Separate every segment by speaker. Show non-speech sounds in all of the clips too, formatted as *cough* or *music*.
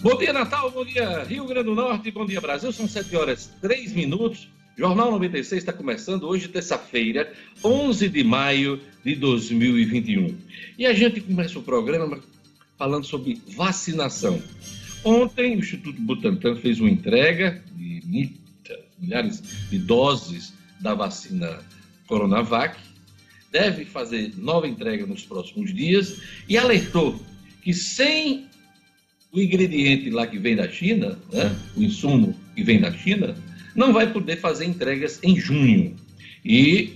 Speaker 1: Bom dia, Natal. Bom dia, Rio Grande do Norte. Bom dia, Brasil. São 7 horas 3 minutos. Jornal 96 está começando hoje, terça-feira, 11 de maio de 2021. E a gente começa o programa falando sobre vacinação. Ontem, o Instituto Butantan fez uma entrega de milhares de doses da vacina Coronavac. Deve fazer nova entrega nos próximos dias e alertou que sem o ingrediente lá que vem da China, né, o insumo que vem da China, não vai poder fazer entregas em junho. E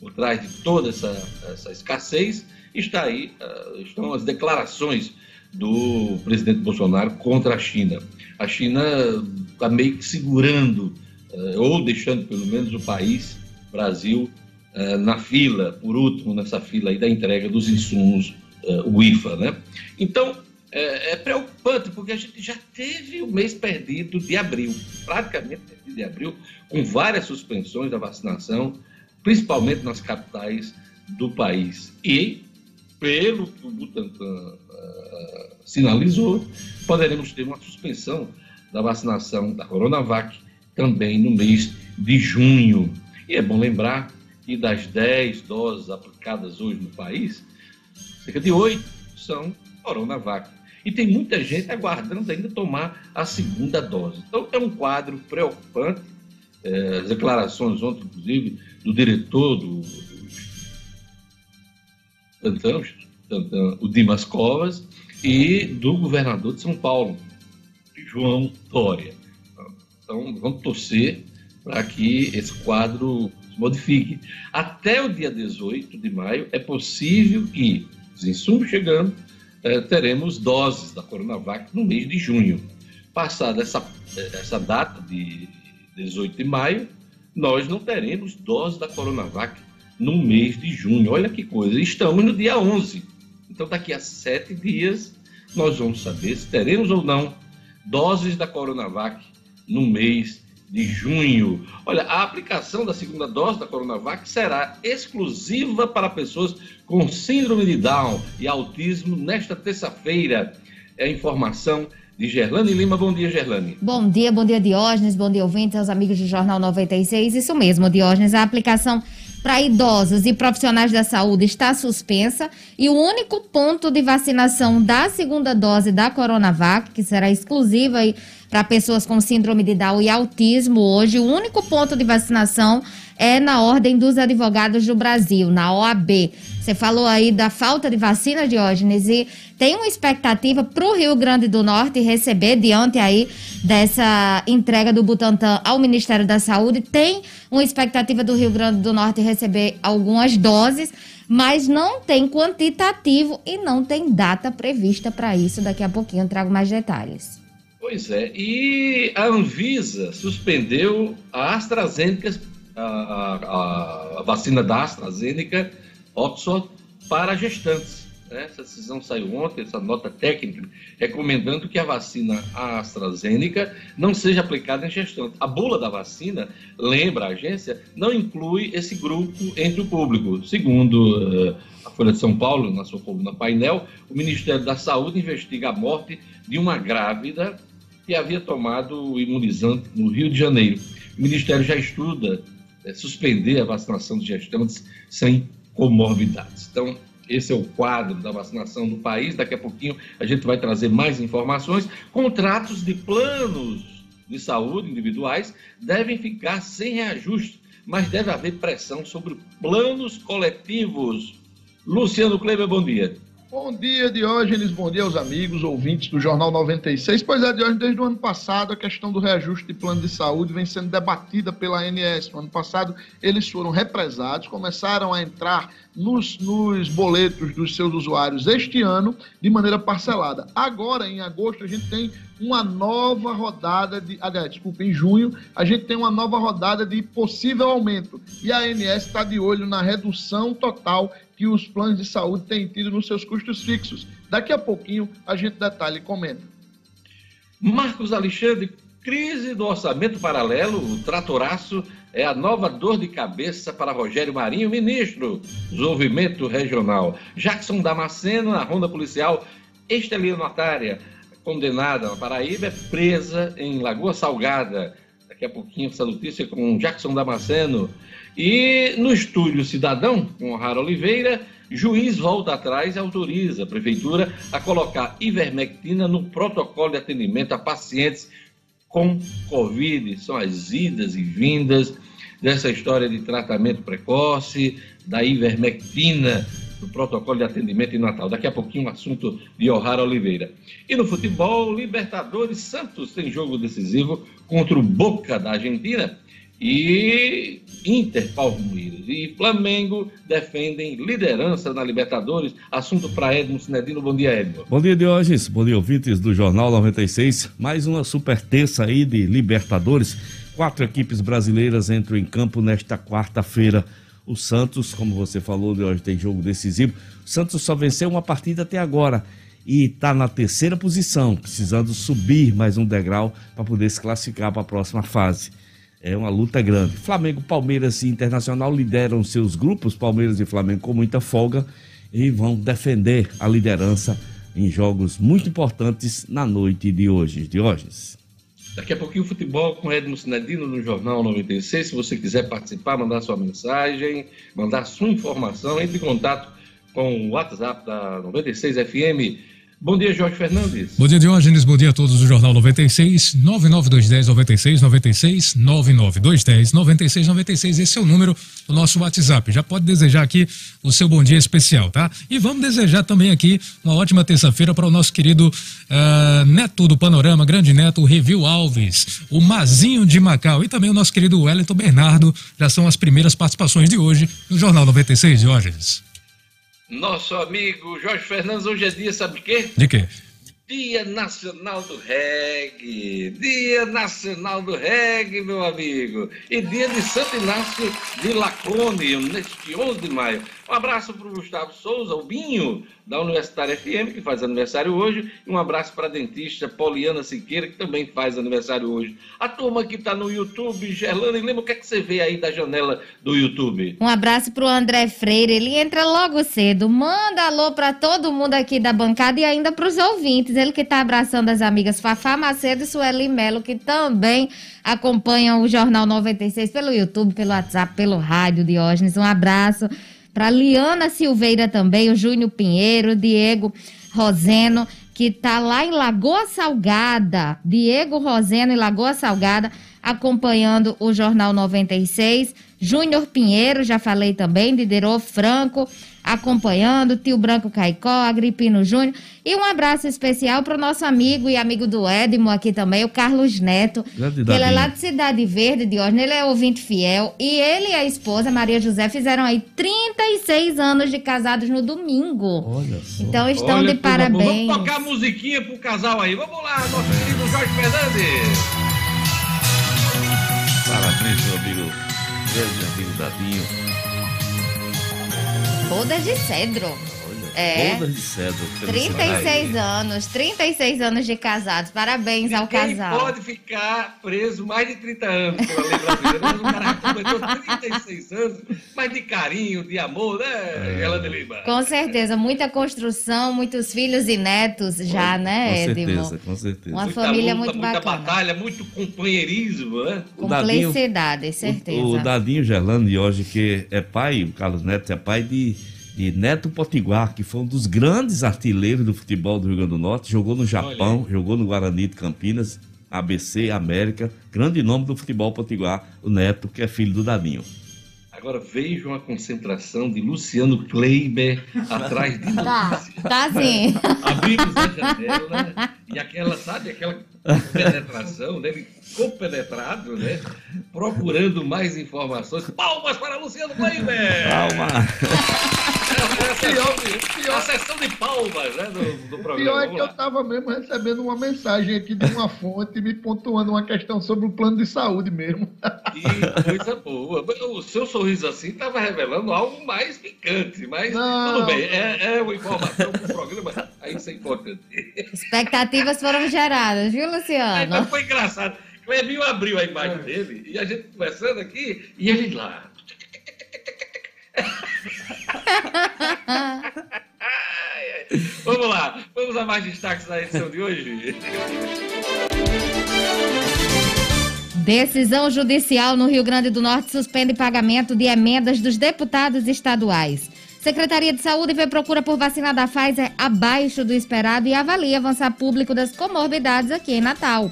Speaker 1: por trás de toda essa, essa escassez está aí, uh, estão as declarações do presidente Bolsonaro contra a China. A China está meio que segurando, uh, ou deixando pelo menos o país, Brasil, uh, na fila, por último, nessa fila aí da entrega dos insumos uh, o IFA, né? Então, é, é, preocupante, porque a gente já teve o mês perdido de abril, praticamente perdido de abril, com várias suspensões da vacinação, principalmente nas capitais do país. E, pelo que o Butantan uh, sinalizou, poderemos ter uma suspensão da vacinação da Coronavac também no mês de junho. E é bom lembrar que das 10 doses aplicadas hoje no país, cerca de 8 são Coronavac e tem muita gente aguardando ainda tomar a segunda dose. Então, é um quadro preocupante. É, as declarações ontem, inclusive, do diretor do, o Dimas Covas, e do governador de São Paulo, João Dória. Então, vamos torcer para que esse quadro se modifique. Até o dia 18 de maio, é possível que os insumos chegando, eh, teremos doses da Coronavac no mês de junho. Passada essa, essa data de 18 de maio, nós não teremos doses da Coronavac no mês de junho. Olha que coisa, estamos no dia 11. Então, daqui a sete dias, nós vamos saber se teremos ou não doses da Coronavac no mês de junho. Olha, a aplicação da segunda dose da Coronavac será exclusiva para pessoas com síndrome de Down e autismo nesta terça-feira. É a informação de Gerlane Lima. Bom dia, Gerlane.
Speaker 2: Bom dia, bom dia, Diógenes. Bom dia, ouvintes, aos amigos do Jornal 96. Isso mesmo, Diógenes. A aplicação para idosos e profissionais da saúde está suspensa e o único ponto de vacinação da segunda dose da Coronavac, que será exclusiva para pessoas com síndrome de Down e autismo hoje, o único ponto de vacinação é na Ordem dos Advogados do Brasil, na OAB. Você falou aí da falta de vacina, Diógenes, e tem uma expectativa para o Rio Grande do Norte receber, diante aí dessa entrega do Butantan ao Ministério da Saúde, tem uma expectativa do Rio Grande do Norte receber algumas doses, mas não tem quantitativo e não tem data prevista para isso. Daqui a pouquinho eu trago mais detalhes.
Speaker 1: Pois é, e a Anvisa suspendeu a AstraZeneca, a, a, a vacina da AstraZeneca Oxford para gestantes. Né? Essa decisão saiu ontem, essa nota técnica, recomendando que a vacina AstraZeneca não seja aplicada em gestantes. A bula da vacina, lembra a agência, não inclui esse grupo entre o público. Segundo uh, a Folha de São Paulo, na sua coluna painel, o Ministério da Saúde investiga a morte de uma grávida que havia tomado o imunizante no Rio de Janeiro. O Ministério já estuda é, suspender a vacinação de gestantes sem comorbidades. Então, esse é o quadro da vacinação no país. Daqui a pouquinho a gente vai trazer mais informações. Contratos de planos de saúde individuais devem ficar sem reajuste, mas deve haver pressão sobre planos coletivos. Luciano Kleber, bom dia.
Speaker 3: Bom dia, Diógenes. Bom dia aos amigos, ouvintes do Jornal 96. Pois é, Diógenes, desde o ano passado a questão do reajuste de plano de saúde vem sendo debatida pela ANS. No ano passado eles foram represados, começaram a entrar nos, nos boletos dos seus usuários este ano de maneira parcelada. Agora, em agosto, a gente tem uma nova rodada de. Aliás, desculpa, em junho, a gente tem uma nova rodada de possível aumento. E a ANS está de olho na redução total que os planos de saúde têm tido nos seus custos fixos. Daqui a pouquinho a gente detalha e comenta.
Speaker 1: Marcos Alexandre, crise do orçamento paralelo, o tratoraço é a nova dor de cabeça para Rogério Marinho, ministro do Desenvolvimento Regional. Jackson Damasceno, na ronda policial, Estelino Notária. condenada na Paraíba, é presa em Lagoa Salgada. Daqui a pouquinho essa notícia com Jackson Damasceno. E no estúdio Cidadão, com Rara Oliveira, juiz volta atrás e autoriza a prefeitura a colocar ivermectina no protocolo de atendimento a pacientes com Covid. São as idas e vindas dessa história de tratamento precoce, da ivermectina do protocolo de atendimento em Natal. Daqui a pouquinho, um assunto de O'Hara Oliveira. E no futebol, Libertadores Santos tem jogo decisivo contra o Boca da Argentina e Inter Palmeiras e Flamengo defendem liderança na Libertadores. Assunto para Edmo Sinedino. Bom dia, Edmo.
Speaker 4: Bom dia, Diógenes. Bom dia, ouvintes do Jornal 96. Mais uma super terça aí de Libertadores. Quatro equipes brasileiras entram em campo nesta quarta-feira. O Santos, como você falou, de hoje tem jogo decisivo. O Santos só venceu uma partida até agora e está na terceira posição, precisando subir mais um degrau para poder se classificar para a próxima fase. É uma luta grande. Flamengo, Palmeiras e Internacional lideram seus grupos, Palmeiras e Flamengo com muita folga e vão defender a liderança em jogos muito importantes na noite de hoje. Diógenes.
Speaker 1: Daqui a pouquinho, futebol com Edmo Sinedino no Jornal 96. Se você quiser participar, mandar sua mensagem, mandar sua informação, entre em contato com o WhatsApp da 96 FM Bom dia, Jorge Fernandes.
Speaker 5: Bom dia, Diógenes. Bom dia a todos do Jornal 96, 99210 96 96, 99210 96 96. Esse é o número do nosso WhatsApp. Já pode desejar aqui o seu bom dia especial, tá? E vamos desejar também aqui uma ótima terça-feira para o nosso querido uh, Neto do Panorama, grande Neto, o Revil Alves, o Mazinho de Macau e também o nosso querido Wellington Bernardo. Já são as primeiras participações de hoje no Jornal 96, Diógenes.
Speaker 1: Nosso amigo Jorge Fernandes, hoje é dia, sabe de quê?
Speaker 5: De quê?
Speaker 1: Dia Nacional do Reggae. Dia Nacional do Reggae, meu amigo. E dia de Santo Inácio de Lacone, neste 11 de maio. Um abraço para o Gustavo Souza, o Binho, da Universitária FM, que faz aniversário hoje. E um abraço para a dentista Poliana Siqueira, que também faz aniversário hoje. A turma que está no YouTube, Gerlana, lembra o que, é que você vê aí da janela do YouTube?
Speaker 2: Um abraço para o André Freire, ele entra logo cedo. Manda alô para todo mundo aqui da bancada e ainda para os ouvintes. Ele que está abraçando as amigas Fafá Macedo e Sueli Melo, que também acompanham o Jornal 96 pelo YouTube, pelo WhatsApp, pelo rádio, Diógenes. Um abraço para Liana Silveira também, o Júnior Pinheiro, Diego Roseno, que está lá em Lagoa Salgada. Diego Roseno em Lagoa Salgada, acompanhando o Jornal 96. Júnior Pinheiro, já falei também, Diderot Franco, acompanhando, Tio Branco Caicó, Agripino Júnior. E um abraço especial para o nosso amigo e amigo do Edmo aqui também, o Carlos Neto. Que ele é lá de Cidade Verde, de hoje. Ele é ouvinte fiel. E ele e a esposa, Maria José, fizeram aí 36 anos de casados no domingo. Olha só. Então estão Olha, de parabéns.
Speaker 1: Vamos tocar musiquinha pro casal aí. Vamos lá, nosso querido Jorge Fernandes.
Speaker 4: Parabéns, meu amigo. Grande amigo.
Speaker 2: Bodas de cedro.
Speaker 4: É. Bodas de cedro.
Speaker 2: 36 anos, 36 anos de casados. Parabéns
Speaker 1: Ninguém
Speaker 2: ao casal.
Speaker 1: pode ficar preso mais de 30 anos pela lei brasileira, mas o cara completou 36 anos, mas de carinho, de amor, né, é. Ela de Lima?
Speaker 2: Com certeza, muita construção, muitos filhos e netos já,
Speaker 4: com,
Speaker 2: né,
Speaker 4: Edmo? Com certeza, com certeza.
Speaker 2: Uma muita família luta, muito
Speaker 1: muita
Speaker 2: bacana.
Speaker 1: Muita batalha, muito companheirismo, né?
Speaker 2: Cumplicidade, certeza.
Speaker 4: O, o Dadinho de hoje, que é pai, o Carlos Neto é pai de de Neto Potiguar, que foi um dos grandes artilheiros do futebol do Rio Grande do Norte, jogou no Japão, Olha. jogou no Guarani de Campinas, ABC, América, grande nome do futebol potiguar, o Neto, que é filho do Dadinho.
Speaker 1: Agora vejam a concentração de Luciano Kleiber atrás de *laughs*
Speaker 2: Tá, tá sim.
Speaker 1: Abrimos a janela e aquela, sabe, aquela penetração, né? Ele compenetrado, né? Procurando mais informações. Palmas para Luciano Kleiber!
Speaker 4: Palma!
Speaker 1: É, pior, pior, a sessão de palmas né, do, do programa.
Speaker 3: Pior é que eu estava mesmo recebendo uma mensagem aqui de uma fonte me pontuando uma questão sobre o plano de saúde mesmo.
Speaker 1: Que coisa boa. O seu sorriso assim estava revelando algo mais picante, mas não. tudo bem, é, é uma informação para o programa, aí isso é importante.
Speaker 2: Expectativas foram geradas, viu, Luciano?
Speaker 1: Foi engraçado. Clebinho abriu a imagem dele e a gente conversando aqui e ele lá. Vamos lá, vamos a mais destaques da edição de hoje.
Speaker 2: Decisão judicial no Rio Grande do Norte suspende pagamento de emendas dos deputados estaduais. Secretaria de Saúde vê procura por vacina da Pfizer abaixo do esperado e avalia avançar público das comorbidades aqui em Natal.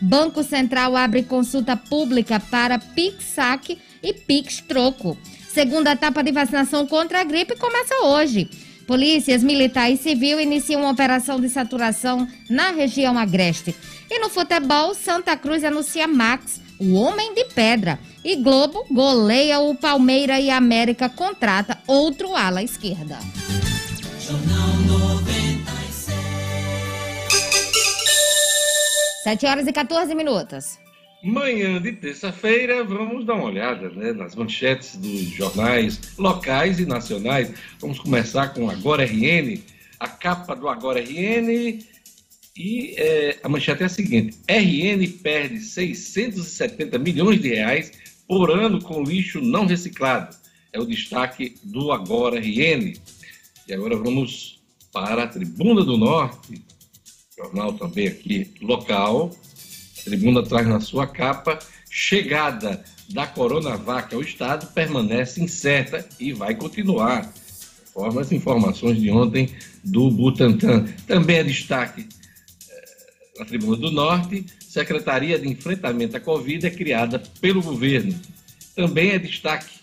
Speaker 2: Banco Central abre consulta pública para PIX-SAC e PIX-Troco. Segunda etapa de vacinação contra a gripe começa hoje. Polícias Militar e Civil iniciam uma operação de saturação na região agreste. E no futebol, Santa Cruz anuncia Max, o homem de pedra. E Globo goleia o Palmeira e América contrata outro ala esquerda. 7 horas e 14 minutos.
Speaker 1: Manhã de terça-feira, vamos dar uma olhada né, nas manchetes dos jornais locais e nacionais. Vamos começar com Agora RN. A capa do Agora RN e é, a manchete é a seguinte: RN perde 670 milhões de reais por ano com lixo não reciclado. É o destaque do Agora RN. E agora vamos para a Tribuna do Norte, jornal também aqui local. A Tribuna traz na sua capa: chegada da Coronavac ao Estado permanece incerta e vai continuar. Conforme as informações de ontem do Butantan. Também é destaque na Tribuna do Norte, Secretaria de Enfrentamento à Covid é criada pelo governo. Também é destaque,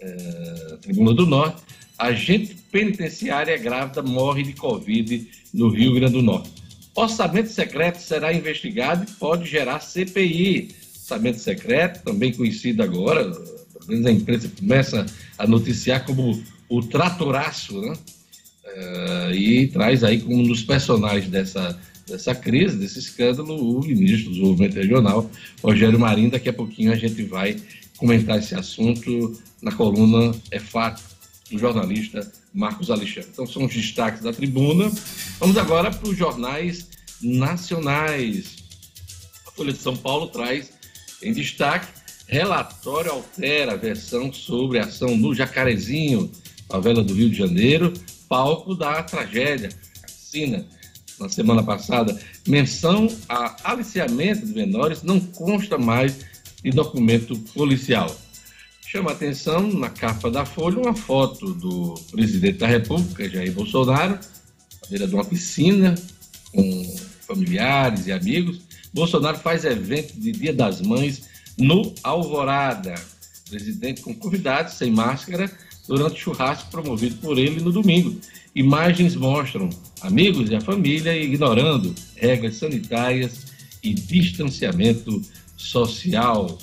Speaker 1: é, Tribuna do Norte, agente penitenciária grávida morre de Covid no Rio Grande do Norte. Orçamento secreto será investigado e pode gerar CPI. Orçamento secreto, também conhecido agora, pelo menos a imprensa começa a noticiar como o tratoraço, né? Uh, e traz aí como um dos personagens dessa dessa crise, desse escândalo, o ministro do Desenvolvimento Regional, Rogério Marinho. Daqui a pouquinho a gente vai comentar esse assunto na coluna É Fato, do jornalista Marcos Alexandre. Então, são os destaques da tribuna. Vamos agora para os jornais nacionais. A Folha de São Paulo traz em destaque relatório altera a versão sobre a ação no Jacarezinho, favela do Rio de Janeiro, palco da tragédia, a na semana passada, menção a aliciamento de menores não consta mais de documento policial. Chama atenção na capa da Folha uma foto do presidente da República, Jair Bolsonaro, à beira de uma piscina, com familiares e amigos. Bolsonaro faz evento de Dia das Mães no Alvorada. presidente com convidados sem máscara durante churrasco promovido por ele no domingo. Imagens mostram amigos e a família ignorando regras sanitárias e distanciamento social.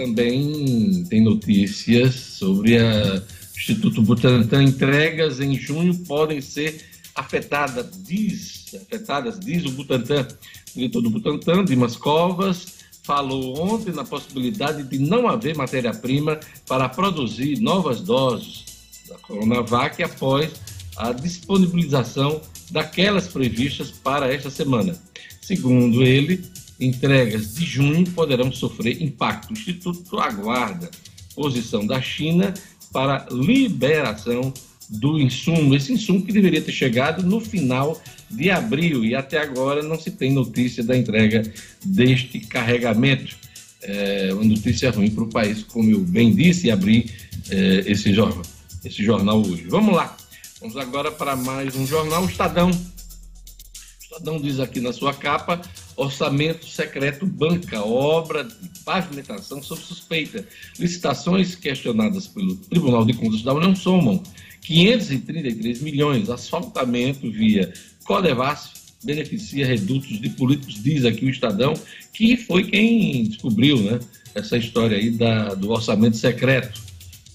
Speaker 1: Também tem notícias sobre o Instituto Butantan. Entregas em junho podem ser afetadas, diz, afetadas, diz o Butantan. O diretor do Butantan, Dimas Covas, falou ontem na possibilidade de não haver matéria-prima para produzir novas doses da Coronavac após a disponibilização daquelas previstas para esta semana. Segundo ele, entregas de junho poderão sofrer impacto. O Instituto aguarda posição da China para liberação do insumo, esse insumo que deveria ter chegado no final de abril e até agora não se tem notícia da entrega deste carregamento. É uma notícia ruim para o país, como eu bem disse, e abri é, esse, jornal, esse jornal hoje. Vamos lá. Vamos agora para mais um jornal, o Estadão. O Estadão diz aqui na sua capa: orçamento secreto banca obra de pavimentação sob suspeita. Licitações questionadas pelo Tribunal de Contas da União somam 533 milhões. Asfaltamento via Codevasf beneficia redutos de políticos, diz aqui o Estadão, que foi quem descobriu né, essa história aí da, do orçamento secreto,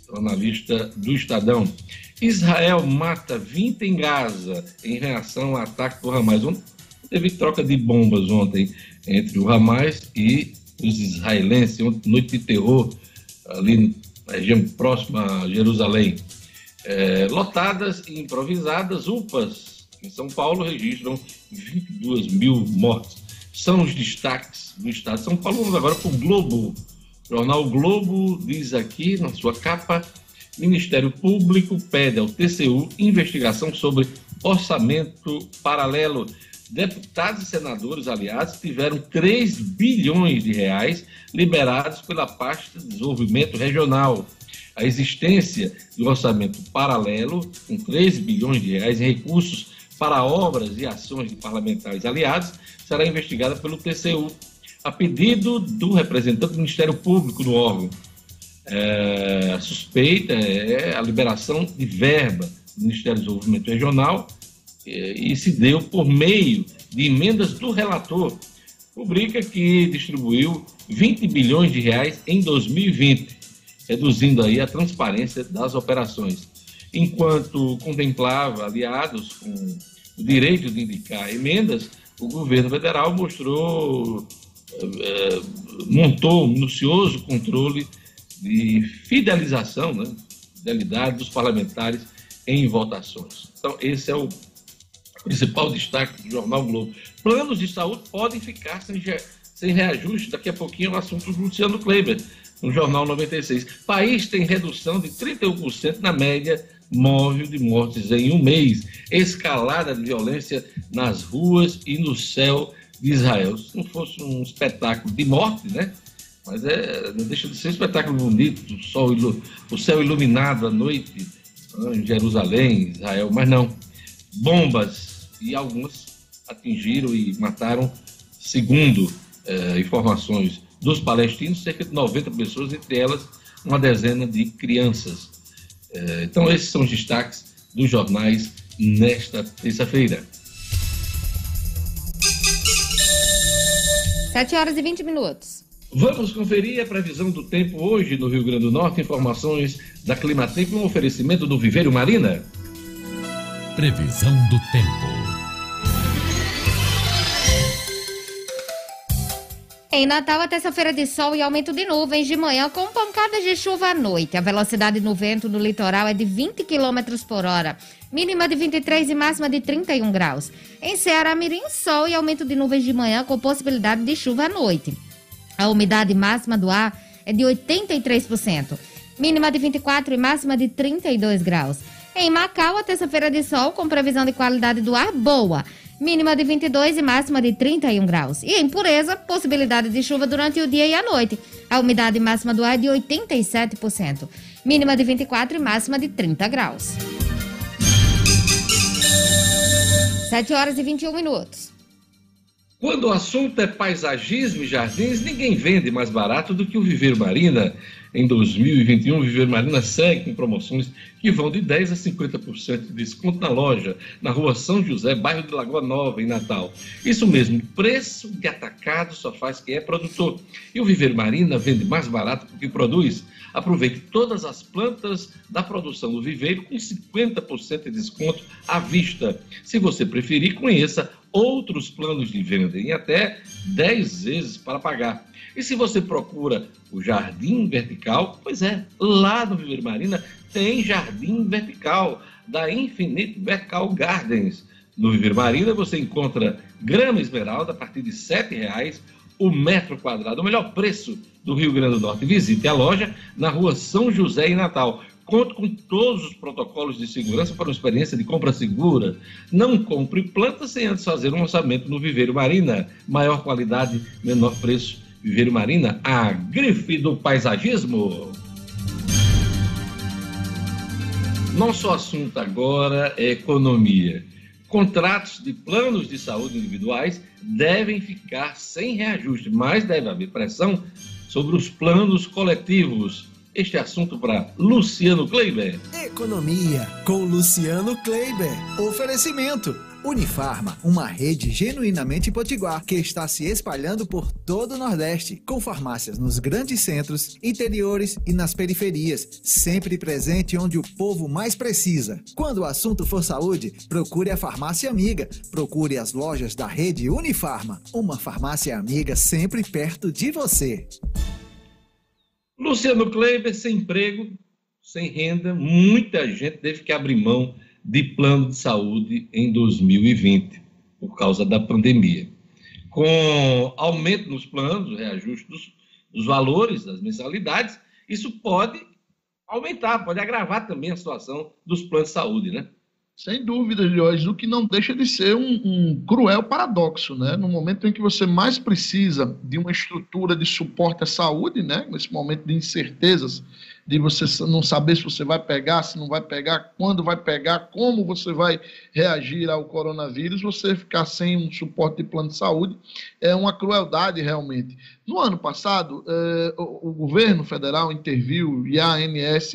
Speaker 1: jornalista do Estadão. Israel mata 20 em Gaza em reação ao ataque do Hamas. Ontem teve troca de bombas ontem entre o Hamas e os israelenses, noite de terror ali na região próxima a Jerusalém. É, lotadas e improvisadas, UPAs em São Paulo registram 22 mil mortes. São os destaques do estado de São Paulo. Vamos agora para o Globo. O jornal Globo diz aqui na sua capa Ministério Público pede ao TCU investigação sobre orçamento paralelo. Deputados e senadores, aliás, tiveram 3 bilhões de reais liberados pela pasta de desenvolvimento regional. A existência do orçamento paralelo, com 3 bilhões de reais em recursos para obras e ações de parlamentares aliados, será investigada pelo TCU, a pedido do representante do Ministério Público do órgão. É, a suspeita é a liberação de verba do Ministério do Desenvolvimento Regional e se deu por meio de emendas do relator. Publica que distribuiu 20 bilhões de reais em 2020, reduzindo aí a transparência das operações. Enquanto contemplava aliados com o direito de indicar emendas, o governo federal mostrou, é, montou um minucioso controle de fidelização, né, fidelidade dos parlamentares em votações. Então, esse é o principal destaque do Jornal Globo. Planos de saúde podem ficar sem, sem reajuste. Daqui a pouquinho o assunto do Luciano Kleber, no Jornal 96. País tem redução de 31% na média móvel de mortes em um mês. Escalada de violência nas ruas e no céu de Israel. Se não fosse um espetáculo de morte, né? Mas é, não deixa de ser um espetáculo bonito, o, sol, o céu iluminado à noite em Jerusalém, Israel, mas não. Bombas e algumas atingiram e mataram, segundo eh, informações dos palestinos, cerca de 90 pessoas, entre elas uma dezena de crianças. Eh, então, esses são os destaques dos jornais nesta terça-feira.
Speaker 2: 7 horas e 20 minutos.
Speaker 1: Vamos conferir a previsão do tempo hoje no Rio Grande do Norte. Informações da Climatempo, um oferecimento do Viveiro Marina.
Speaker 6: Previsão do tempo.
Speaker 2: Em Natal, a terça-feira de sol e aumento de nuvens de manhã com pancadas de chuva à noite. A velocidade no vento no litoral é de 20 km por hora, mínima de 23 e máxima de 31 graus. Em Ceará, Mirim, sol e aumento de nuvens de manhã com possibilidade de chuva à noite. A umidade máxima do ar é de 83%, mínima de 24 e máxima de 32 graus. Em Macau, a terça-feira de sol com previsão de qualidade do ar boa, mínima de 22 e máxima de 31 graus. E em Pureza, possibilidade de chuva durante o dia e a noite. A umidade máxima do ar é de 87%, mínima de 24 e máxima de 30 graus. 7 horas e 21 minutos.
Speaker 1: Quando o assunto é paisagismo e jardins, ninguém vende mais barato do que o Viveiro Marina. Em 2021, o Viveiro Marina segue com promoções que vão de 10% a 50% de desconto na loja, na rua São José, bairro de Lagoa Nova, em Natal. Isso mesmo, preço de atacado só faz quem é produtor. E o Viveiro Marina vende mais barato porque produz. Aproveite todas as plantas da produção do viveiro com 50% de desconto à vista. Se você preferir, conheça outros planos de venda em até 10 vezes para pagar. E se você procura o jardim vertical, pois é, lá no Viveiro Marina tem jardim vertical da Infinite Vertical Gardens. No Viveiro Marina você encontra grama esmeralda a partir de R$ 7,00 o metro quadrado, o melhor preço do Rio Grande do Norte. Visite a loja na rua São José, em Natal. Conto com todos os protocolos de segurança para uma experiência de compra segura. Não compre plantas sem antes fazer um orçamento no Viveiro Marina. Maior qualidade, menor preço. Viveiro Marina, a grife do paisagismo. Nosso assunto agora é economia. Contratos de planos de saúde individuais devem ficar sem reajuste, mas deve haver pressão sobre os planos coletivos. Este é assunto para Luciano Kleiber.
Speaker 7: Economia com Luciano Kleiber. Oferecimento. Unifarma, uma rede genuinamente potiguar que está se espalhando por todo o Nordeste, com farmácias nos grandes centros, interiores e nas periferias, sempre presente onde o povo mais precisa. Quando o assunto for saúde, procure a farmácia amiga. Procure as lojas da rede Unifarma, uma farmácia amiga sempre perto de você.
Speaker 1: Luciano Kleiber, sem emprego, sem renda, muita gente teve que abrir mão de plano de saúde em 2020, por causa da pandemia. Com aumento nos planos, reajuste dos, dos valores das mensalidades, isso pode aumentar, pode agravar também a situação dos planos de saúde, né?
Speaker 3: Sem dúvida, Jorge, o que não deixa de ser um, um, cruel paradoxo, né? No momento em que você mais precisa de uma estrutura de suporte à saúde, né? Nesse momento de incertezas, de você não saber se você vai pegar, se não vai pegar, quando vai pegar, como você vai reagir ao coronavírus, você ficar sem um suporte de plano de saúde é uma crueldade realmente. No ano passado, eh, o, o, governo federal interviu e a ANS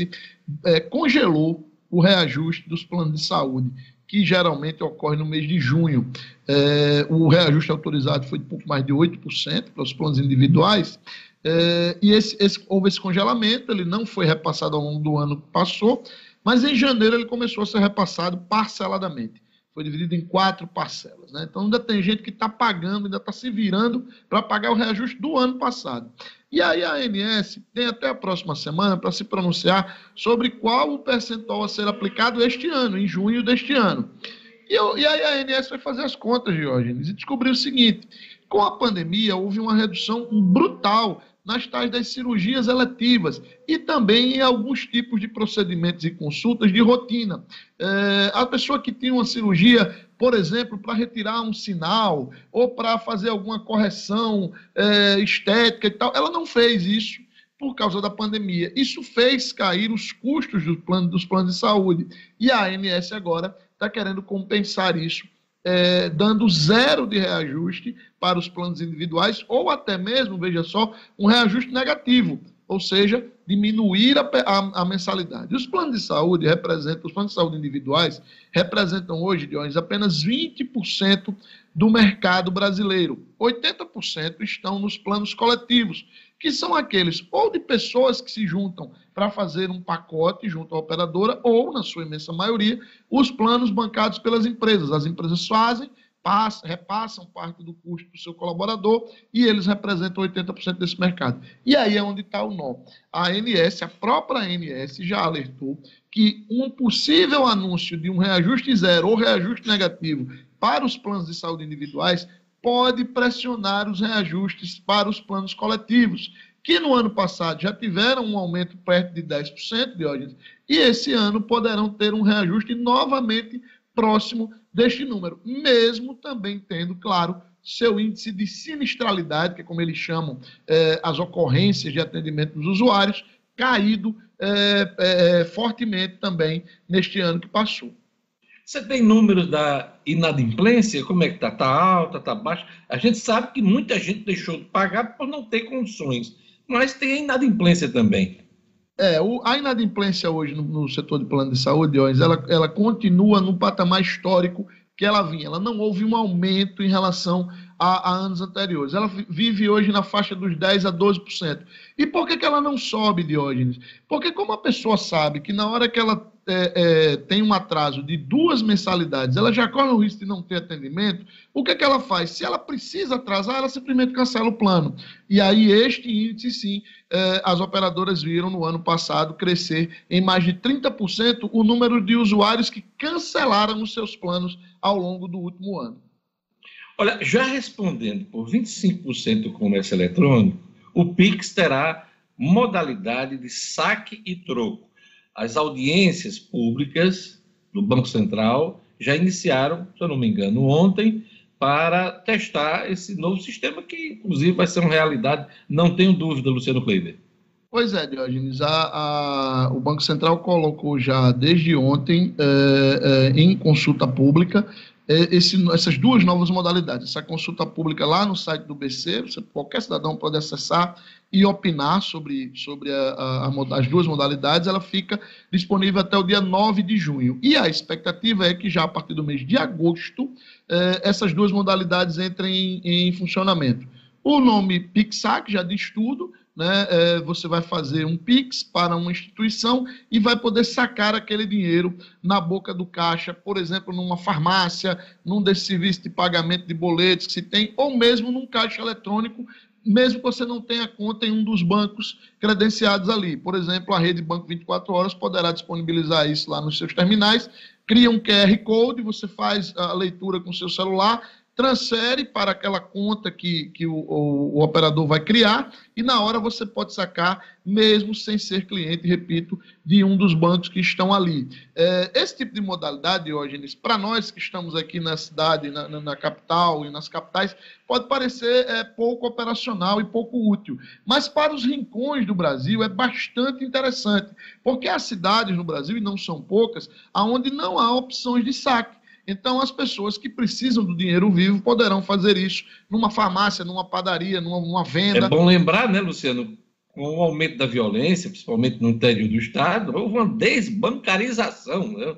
Speaker 3: eh, congelou o reajuste dos planos de saúde, que geralmente ocorre no mês de junho. É, o reajuste autorizado foi de pouco mais de 8% para os planos individuais, é, e esse, esse, houve esse congelamento, ele não foi repassado ao longo do ano que passou, mas em janeiro ele começou a ser repassado parceladamente. Foi dividido em quatro parcelas. Né? Então ainda tem gente que está pagando, ainda está se virando para pagar o reajuste do ano passado. E aí a ANS tem até a próxima semana para se pronunciar sobre qual o percentual a ser aplicado este ano, em junho deste ano. E, eu, e aí a ANS vai fazer as contas, Diógenes, e descobriu o seguinte: com a pandemia houve uma redução brutal nas tais das cirurgias eletivas e também em alguns tipos de procedimentos e consultas de rotina. É, a pessoa que tinha uma cirurgia, por exemplo, para retirar um sinal ou para fazer alguma correção é, estética e tal, ela não fez isso por causa da pandemia. Isso fez cair os custos do plano, dos planos de saúde. E a ANS agora está querendo compensar isso é, dando zero de reajuste para os planos individuais, ou até mesmo, veja só, um reajuste negativo, ou seja, diminuir a, a, a mensalidade. Os planos de saúde representam, os planos de saúde individuais representam hoje, Dionis, apenas 20% do mercado brasileiro. 80% estão nos planos coletivos, que são aqueles ou de pessoas que se juntam para fazer um pacote junto à operadora, ou, na sua imensa maioria, os planos bancados pelas empresas. As empresas fazem, passam, repassam parte do custo para o seu colaborador e eles representam 80% desse mercado. E aí é onde está o nó. A ANS, a própria ANS, já alertou que um possível anúncio de um reajuste zero ou reajuste negativo para os planos de saúde individuais pode pressionar os reajustes para os planos coletivos, que no ano passado já tiveram um aumento perto de 10%, Diógenes, e esse ano poderão ter um reajuste novamente próximo deste número, mesmo também tendo, claro, seu índice de sinistralidade, que é como eles chamam eh, as ocorrências de atendimento dos usuários, caído eh, eh, fortemente também neste ano que passou.
Speaker 1: Você tem números da inadimplência? Como é que está? Está alta, está baixa? A gente sabe que muita gente deixou de pagar por não ter condições, mas tem a inadimplência também.
Speaker 3: É, o, a inadimplência hoje no, no, setor de plano de saúde, ela, ela continua no patamar histórico que ela vinha. Ela não houve um aumento em relação a, a, anos anteriores. Ela vive hoje na faixa dos 10% a 12%. E por que, que ela não sobe, Diógenes? Porque como a pessoa sabe que na hora que ela é, é, tem um atraso de duas mensalidades, ela já corre o risco de não ter atendimento, o que, que ela faz? Se ela precisa atrasar, ela simplesmente cancela o plano. E aí este índice, sim, é, as operadoras viram no ano passado crescer em mais de 30% o número de usuários que cancelaram os seus planos ao longo do último ano.
Speaker 1: Olha, já respondendo por 25% do comércio eletrônico, o Pix terá modalidade de saque e troco. As audiências públicas do Banco Central já iniciaram, se eu não me engano, ontem, para testar esse novo sistema, que inclusive vai ser uma realidade, não tenho dúvida, Luciano Kleiber.
Speaker 3: Pois é, Diógenes, a, a, o Banco Central colocou já desde ontem é, é, em consulta pública esse, essas duas novas modalidades. Essa consulta pública lá no site do BC, você, qualquer cidadão pode acessar e opinar sobre, sobre a, a, as duas modalidades. Ela fica disponível até o dia 9 de junho. E a expectativa é que já a partir do mês de agosto, eh, essas duas modalidades entrem em, em funcionamento. O nome PIXAC já diz tudo, né, é, você vai fazer um PIX para uma instituição e vai poder sacar aquele dinheiro na boca do caixa, por exemplo, numa farmácia, num desses serviços de pagamento de boletos que se tem, ou mesmo num caixa eletrônico, mesmo que você não tenha conta em um dos bancos credenciados ali. Por exemplo, a rede Banco 24 Horas poderá disponibilizar isso lá nos seus terminais, cria um QR Code, você faz a leitura com seu celular, transfere para aquela conta que, que o, o, o, operador vai criar e na hora você pode sacar, mesmo sem ser cliente, repito, de um dos bancos que estão ali. É, esse tipo de modalidade, Diógenes, para nós que estamos aqui na cidade, na, na, na, capital e nas capitais, pode parecer é, pouco operacional e pouco útil, mas para os rincões do Brasil é bastante interessante, porque há cidades no Brasil, e não são poucas, onde não há opções de saque. Então, as pessoas que precisam do dinheiro vivo poderão fazer isso numa farmácia, numa padaria, numa, numa venda.
Speaker 1: É bom lembrar, né, Luciano, com o aumento da violência, principalmente no interior do Estado, houve uma desbancarização né,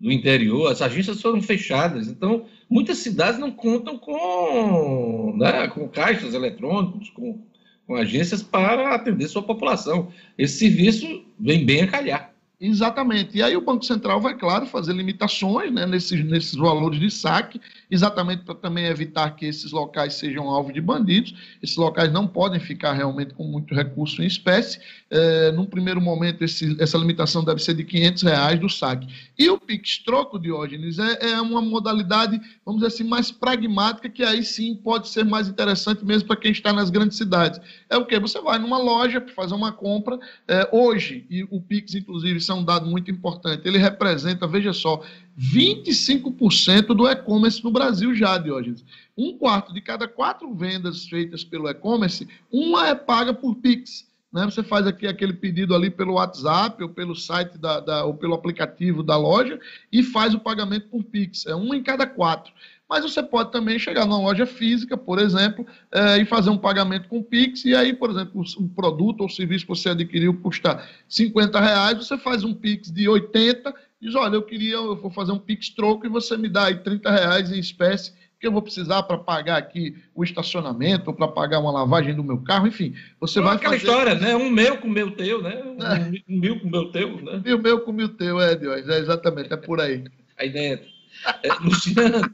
Speaker 1: do interior, as agências foram fechadas. Então, muitas cidades não contam com, né, com caixas eletrônicos, com, com agências para atender sua população. Esse serviço vem bem a calhar.
Speaker 3: Exatamente. E aí o Banco Central vai, claro, fazer limitações né, nesses, nesses valores de saque, exatamente para também evitar que esses locais sejam alvo de bandidos. Esses locais não podem ficar realmente com muito recurso em espécie. É, num primeiro momento, esse, essa limitação deve ser de 500 reais do saque. E o PIX troco, Diógenes, é, é uma modalidade, vamos dizer assim, mais pragmática, que aí sim pode ser mais interessante mesmo para quem está nas grandes cidades. É o que? Você vai numa loja para fazer uma compra, é, hoje, e o PIX, inclusive, é um dado muito importante. Ele representa, veja só, 25% do e-commerce no Brasil já, Diógenes. Um quarto de cada quatro vendas feitas pelo e-commerce, uma é paga por Pix. Né? Você faz aqui aquele pedido ali pelo WhatsApp ou pelo site da, da, ou pelo aplicativo da loja e faz o pagamento por Pix. É um em cada quatro mas você pode também chegar numa loja física, por exemplo, é, e fazer um pagamento com Pix, e aí, por exemplo, o, produto ou serviço que você adquiriu custa 50 reais, você faz um Pix de 80, diz, olha, eu queria, eu vou fazer um Pix troco e você me dá aí 30 reais em espécie, que eu vou precisar para pagar aqui o estacionamento, ou para pagar uma lavagem do meu carro, enfim. Você vai
Speaker 1: aquela fazer... história, né? Um meu com o meu teu, né? Um, é. um mil com o meu teu, né?
Speaker 3: Mil meu com o meu teu, é, Deus, é exatamente, é por aí.
Speaker 1: Aí dentro. É, Luciano,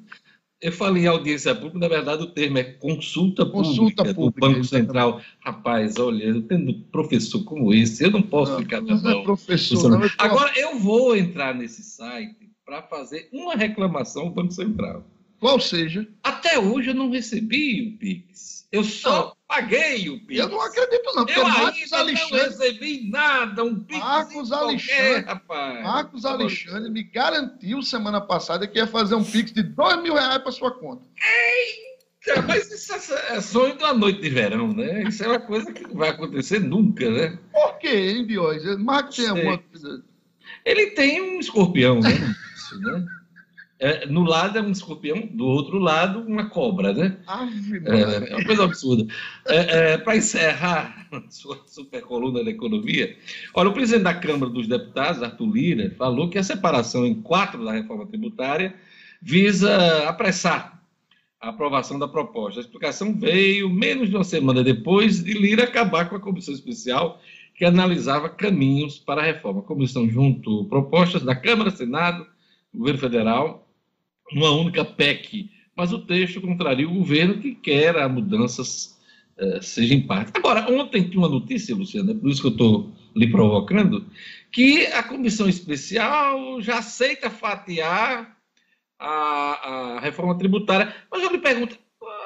Speaker 1: eu falei em audiência pública, na verdade o termo é consulta, consulta pública, pública do Banco Central. Rapaz, olha, eu tendo professor como esse, eu não posso não, ficar
Speaker 3: não. Não é professor, não,
Speaker 1: Agora, eu vou entrar nesse site para fazer uma reclamação ao Banco Central.
Speaker 3: Qual seja?
Speaker 1: Até hoje eu não recebi o Pix. Eu só paguei o Pix.
Speaker 3: Eu não acredito, não.
Speaker 1: Eu Marcos ainda Alexandre... não recebi nada, um Pix.
Speaker 3: Marcos Alexandre, rapaz. Marcos Alexandre me garantiu semana passada que ia fazer um Pix de dois mil reais para sua conta.
Speaker 1: Eita, mas isso é, sonho da noite de verão, né? Isso é uma coisa que não vai acontecer nunca, né?
Speaker 3: Por quê, hein, Diógenes? Marcos tem alguma coisa.
Speaker 1: Ele tem um escorpião, né? *laughs* Isso, né? É, no lado é um escorpião, do outro lado uma cobra, né? é, é uma coisa absurda. É, é Para encerrar a *laughs* sua super coluna da economia, olha, o presidente da Câmara dos Deputados, Arthur Lira, falou que a separação em quatro da reforma tributária visa apressar a aprovação da proposta. A explicação veio menos de uma semana depois de Lira acabar com a comissão especial que analisava caminhos para a reforma. A comissão junto propostas da Câmara, Senado, governo federal numa única PEC, mas o texto contraria o governo que quer as mudanças uh, sejam em parte. Agora, ontem tinha uma notícia, Luciana, por isso que eu estou lhe provocando, que a comissão especial já aceita fatiar a, a reforma tributária. Mas eu lhe pergunto,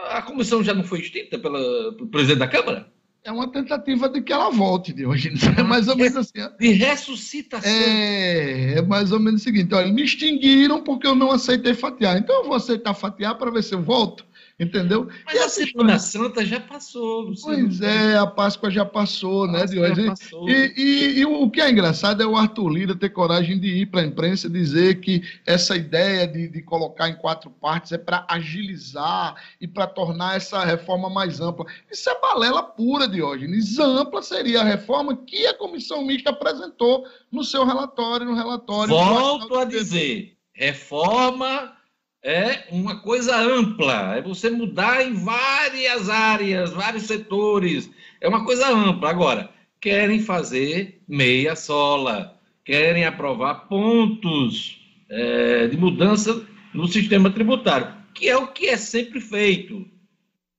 Speaker 1: a comissão já não foi extinta pela, pelo presidente da Câmara?
Speaker 3: É uma tentativa de que ela volte de hoje. É mais ou menos assim.
Speaker 1: De ressuscitação.
Speaker 3: É, é mais ou menos o seguinte: olha, me extinguiram porque eu não aceitei fatiar. Então eu vou aceitar fatiar para ver se eu volto. Entendeu?
Speaker 1: Mas e a Semana Santa já passou,
Speaker 3: Luciano. Pois é, a Páscoa já passou, né, Diogo? Passou. E, e, e, o que é engraçado é o Arthur Lira ter coragem de ir para a imprensa dizer que essa ideia de, de colocar em quatro partes é para agilizar e para tornar essa reforma mais ampla. Isso é balela pura, Diógenes. Ampla seria a reforma que a comissão mista apresentou no seu relatório, no relatório.
Speaker 1: Volto a dizer, reforma é uma coisa ampla, é você mudar em várias áreas, vários setores, é uma coisa ampla. Agora, querem fazer meia sola, querem aprovar pontos é, de mudança no sistema tributário, que é o que é sempre feito.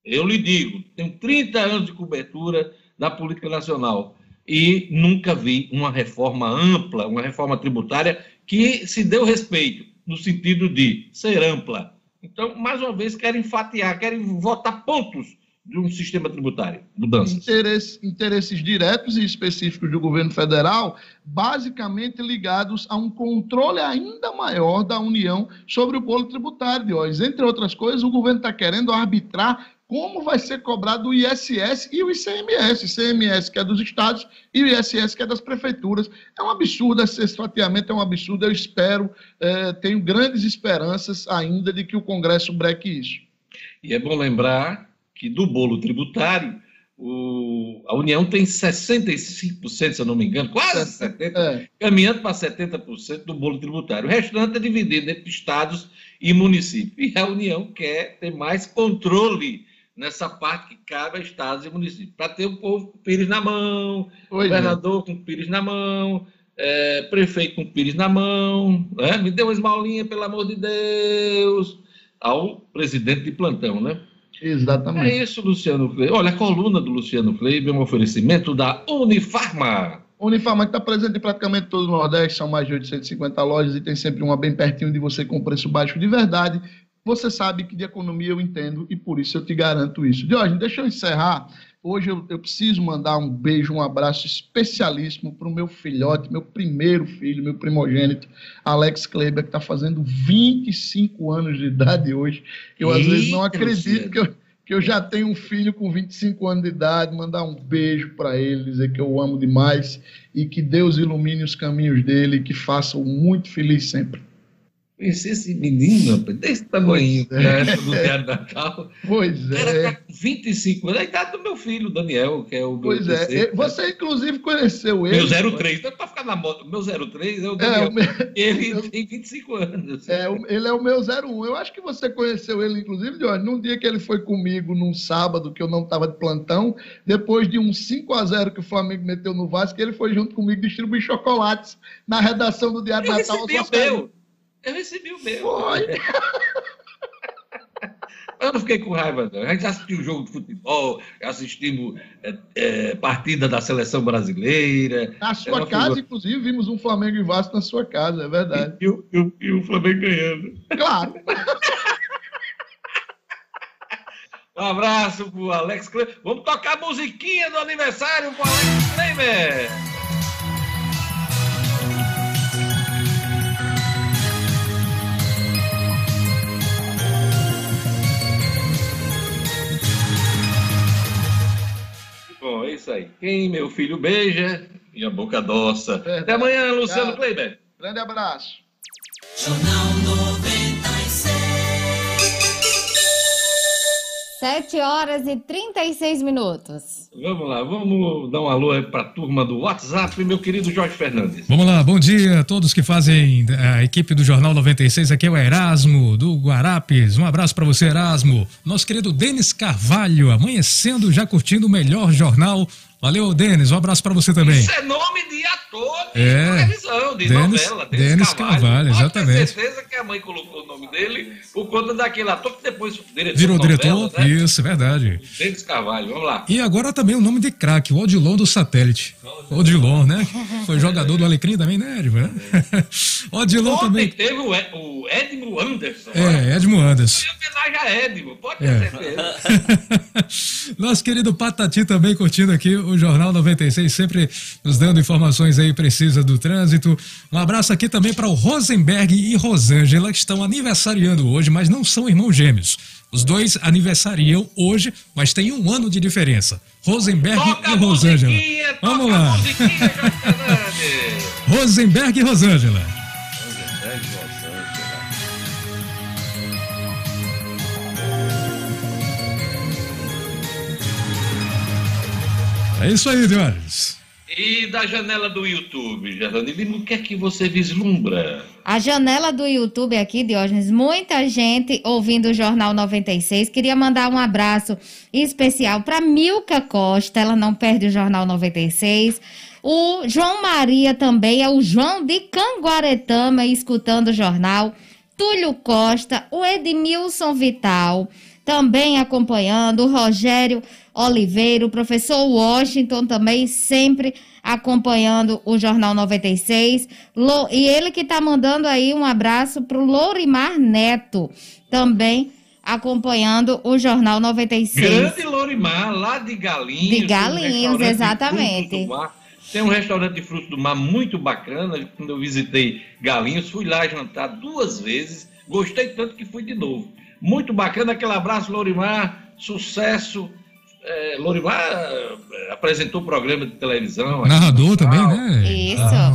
Speaker 1: Eu lhe digo, tenho 30 anos de cobertura da política nacional e nunca vi uma reforma ampla, uma reforma tributária que se deu respeito no sentido de ser ampla, Então, mais uma vez, querem fatiar, querem votar pontos de um sistema tributário, mudanças.
Speaker 3: Interesses, interesses diretos e específicos do governo federal, basicamente ligados a um controle ainda maior da União sobre o bolo tributário, Diógenes. Entre outras coisas, o governo está querendo arbitrar como vai ser cobrado o ISS e o ICMS. ICMS que é dos estados e o ISS que é das prefeituras. É um absurdo, esse esfatiamento é um absurdo. Eu espero, eh, tenho grandes esperanças ainda de que o Congresso breque isso.
Speaker 1: E é bom lembrar que do bolo tributário, o, a União tem 65%, se eu não me engano, quase 70%, é. caminhando para 70% do bolo tributário. O restante é dividido entre estados e municípios. E a União quer ter mais controle nessa parte que cabe a estados e municípios, para ter o povo com pires na mão, pois governador é. com pires na mão, é, prefeito com pires na mão, né? me dê uma esmolinha, pelo amor de Deus, ao presidente de plantão, né?
Speaker 3: Exatamente.
Speaker 1: É isso, Luciano Fleiber. Olha, a coluna do Luciano Fleiber é um oferecimento da Unifarma.
Speaker 3: Unifarma que está presente em praticamente todo o Nordeste, são mais de 850 lojas e tem sempre uma bem pertinho de você com preço baixo de verdade. Você sabe que de economia eu entendo e por isso eu te garanto isso. Diógenes, deixa eu encerrar. Hoje eu, eu preciso mandar um beijo, um abraço especialíssimo para o meu filhote, meu primeiro filho, meu primogênito, Alex Kleber, que está fazendo 25 anos de idade hoje. Eu Eita, às vezes não acredito que eu, que eu já tenho um filho com 25 anos de idade. Mandar um beijo para ele, dizer que eu o amo demais e que Deus ilumine os caminhos dele e que faça o muito feliz sempre.
Speaker 1: Conheci esse menino, desse tamanho, é. do Teatro Natal.
Speaker 3: Pois é.
Speaker 1: Era 25 anos, a idade do meu filho, Daniel, que é o meu
Speaker 3: Pois é. terceiro, é. Você, inclusive, conheceu ele.
Speaker 1: Meu 03, então, para ficar na moto, meu 03 é o Daniel. É, o meu... Ele eu... tem 25 anos.
Speaker 3: É, ele é o meu 01. Eu acho que você conheceu ele, inclusive, Jorge, num dia que ele foi comigo, num sábado, que eu não estava de plantão, depois de um 5 a 0 que o Flamengo meteu no Vasco, ele foi junto comigo distribuir chocolates na redação do Diário
Speaker 1: eu
Speaker 3: Natal.
Speaker 1: Recebi o meu. Eu recebi o meu.
Speaker 3: Foi. *laughs*
Speaker 1: Eu não fiquei com raiva, não. A gente assistiu jogo de futebol, assistimos é, é, partida da seleção brasileira.
Speaker 3: Na sua casa, figura... inclusive, vimos um Flamengo e Vasco na sua casa, é verdade.
Speaker 1: E, e, e, e o Flamengo ganhando.
Speaker 3: Claro. *laughs*
Speaker 1: um abraço pro Alex Kleber. Vamos tocar a musiquinha do aniversário com o Alex Kleber. É isso aí. Quem meu filho beija, minha boca doça. Verdade. Até amanhã, Luciano Kleiber.
Speaker 3: Grande abraço.
Speaker 2: Jornal 7 horas e 36 minutos.
Speaker 1: Vamos lá, vamos dar um alô aí para a turma do WhatsApp, meu querido Jorge Fernandes.
Speaker 5: Vamos lá, bom dia a todos que fazem a equipe do Jornal 96. Aqui é o Erasmo do Guarapes. Um abraço para você, Erasmo. Nosso querido Denis Carvalho, amanhecendo já curtindo o melhor jornal Valeu, Denis. Um abraço para você também.
Speaker 1: Isso é nome de ator de é, televisão, de Denis, novela.
Speaker 5: Denis, Denis Carvalho, Carvalho exatamente.
Speaker 1: Tenho certeza que a mãe colocou o nome dele por conta daquele ator que depois
Speaker 5: diretor virou novela, diretor. Né? Isso, é verdade.
Speaker 1: Denis Carvalho, vamos lá.
Speaker 5: E agora também o nome de craque, o Odilon do Satélite. Odilon, né? Foi jogador do Alecrim também, né, Edmo? *laughs*
Speaker 1: Odilon Ontem também. teve o, Ed, o Edmo Anderson.
Speaker 5: É, Edmo Anderson.
Speaker 1: Homenagem a Edmo, pode ter é. certeza. *laughs*
Speaker 5: Nosso querido Patati também curtindo aqui o Jornal 96, sempre nos dando informações aí precisas do trânsito. Um abraço aqui também para o Rosenberg e Rosângela, que estão aniversariando hoje, mas não são irmãos gêmeos. Os dois aniversariam hoje, mas tem um ano de diferença. Rosenberg toca e Rosângela. Vamos lá. *laughs* Rosenberg e Rosângela. É isso aí, Diógenes.
Speaker 1: E da janela do YouTube, Geraldine, o que é que você vislumbra?
Speaker 2: A janela do YouTube aqui, Diógenes, muita gente ouvindo o Jornal 96. Queria mandar um abraço especial para Milka Costa, ela não perde o Jornal 96. O João Maria também, é o João de Canguaretama, escutando o jornal. Túlio Costa, o Edmilson Vital. também acompanhando, o Rogério Oliveira, o professor Washington também sempre acompanhando o Jornal 96. E ele que está mandando aí um abraço para o Lourimar Neto, também acompanhando o Jornal 96.
Speaker 1: Grande Lourimar, lá de Galinhos.
Speaker 2: De Galinhos, um exatamente.
Speaker 1: Tem um restaurante de frutos do mar muito bacana. Quando eu visitei Galinhos, fui lá jantar duas vezes. Gostei tanto que fui de novo. Muito bacana, aquele abraço, Lorimar. Sucesso. É, Lorimar é, apresentou programa de televisão.
Speaker 5: Narrador também, né?
Speaker 2: Isso. Ah,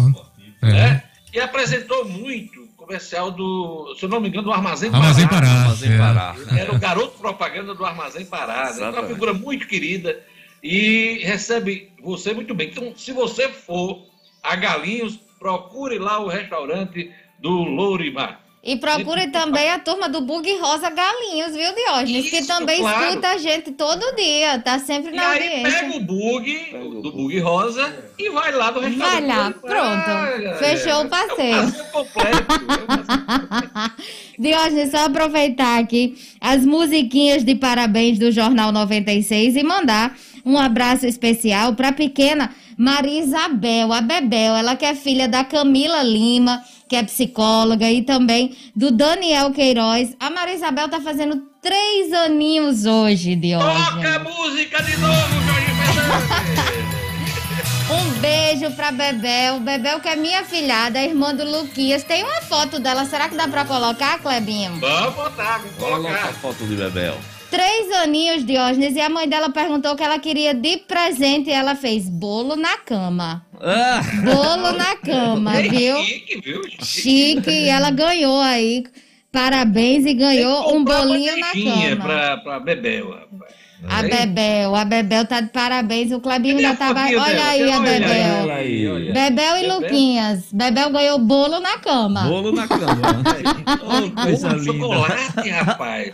Speaker 1: é. é. E apresentou muito comercial do, se eu não me engano, do Armazém,
Speaker 5: Armazém Pará. Pará.
Speaker 1: Armazém é. Pará. Era o garoto propaganda do Armazém Pará. Né? Uma figura muito querida e recebe você muito bem. Então, se você for a Galinhos, procure lá o restaurante do Lourimar.
Speaker 2: E procure também a turma do Bug Rosa Galinhos, viu, Diógenes? Isso, que também claro. escuta a gente todo dia, tá sempre na
Speaker 1: e aí pega o Bug, do Bug Rosa, e vai lá no restaurante.
Speaker 2: Vai lá, pronto. Ah, Fechou é, o passeio. É um completo. *laughs* Diógenes, só aproveitar aqui as musiquinhas de parabéns do Jornal 96 e mandar um abraço especial para a pequena Maria Isabel, a Bebel, ela que é filha da Camila Lima, que é psicóloga, e também do Daniel Queiroz. A Maria Isabel tá fazendo três aninhos hoje, de hoje.
Speaker 1: Toca a música de novo, Jorge *laughs*
Speaker 2: Um beijo pra Bebel. Bebel que é minha filhada, irmã do Luquias. Tem uma foto dela, será que dá pra colocar, Clebinho?
Speaker 1: Vamos botar, vamos colocar. Coloca a
Speaker 4: foto de Bebel.
Speaker 2: Três aninhos, Diógenes, e a mãe dela perguntou o que ela queria de presente e ela fez bolo na cama. Ah. Bolo na cama, viu?
Speaker 1: Chique, viu?
Speaker 2: Chique, e ela ganhou aí. Parabéns e ganhou um bolinho na cama.
Speaker 1: Pra, pra Bebel, rapaz.
Speaker 2: A Bebel, a Bebel tá de parabéns. O Clebinho ainda tava. Olha aí a Bebel. Aí, olha. Bebel e Bebel. Luquinhas. Bebel ganhou bolo na cama.
Speaker 4: Bolo na cama.
Speaker 1: oh, coisa linda. chocolate, rapaz.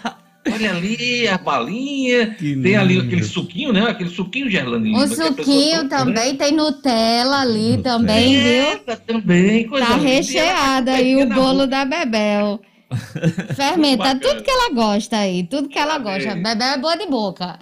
Speaker 1: Olha ali a balinha, que tem lindo. ali aquele suquinho, né? Aquele suquinho gerlandinho.
Speaker 2: O suquinho também, né? tem Nutella ali Nutella. também, viu?
Speaker 1: Tá também,
Speaker 2: coisa Tá recheada aí o bolo da Bebel. *laughs* Fermenta, tudo que ela gosta aí, tudo que ela gosta. Bebel é boa de boca.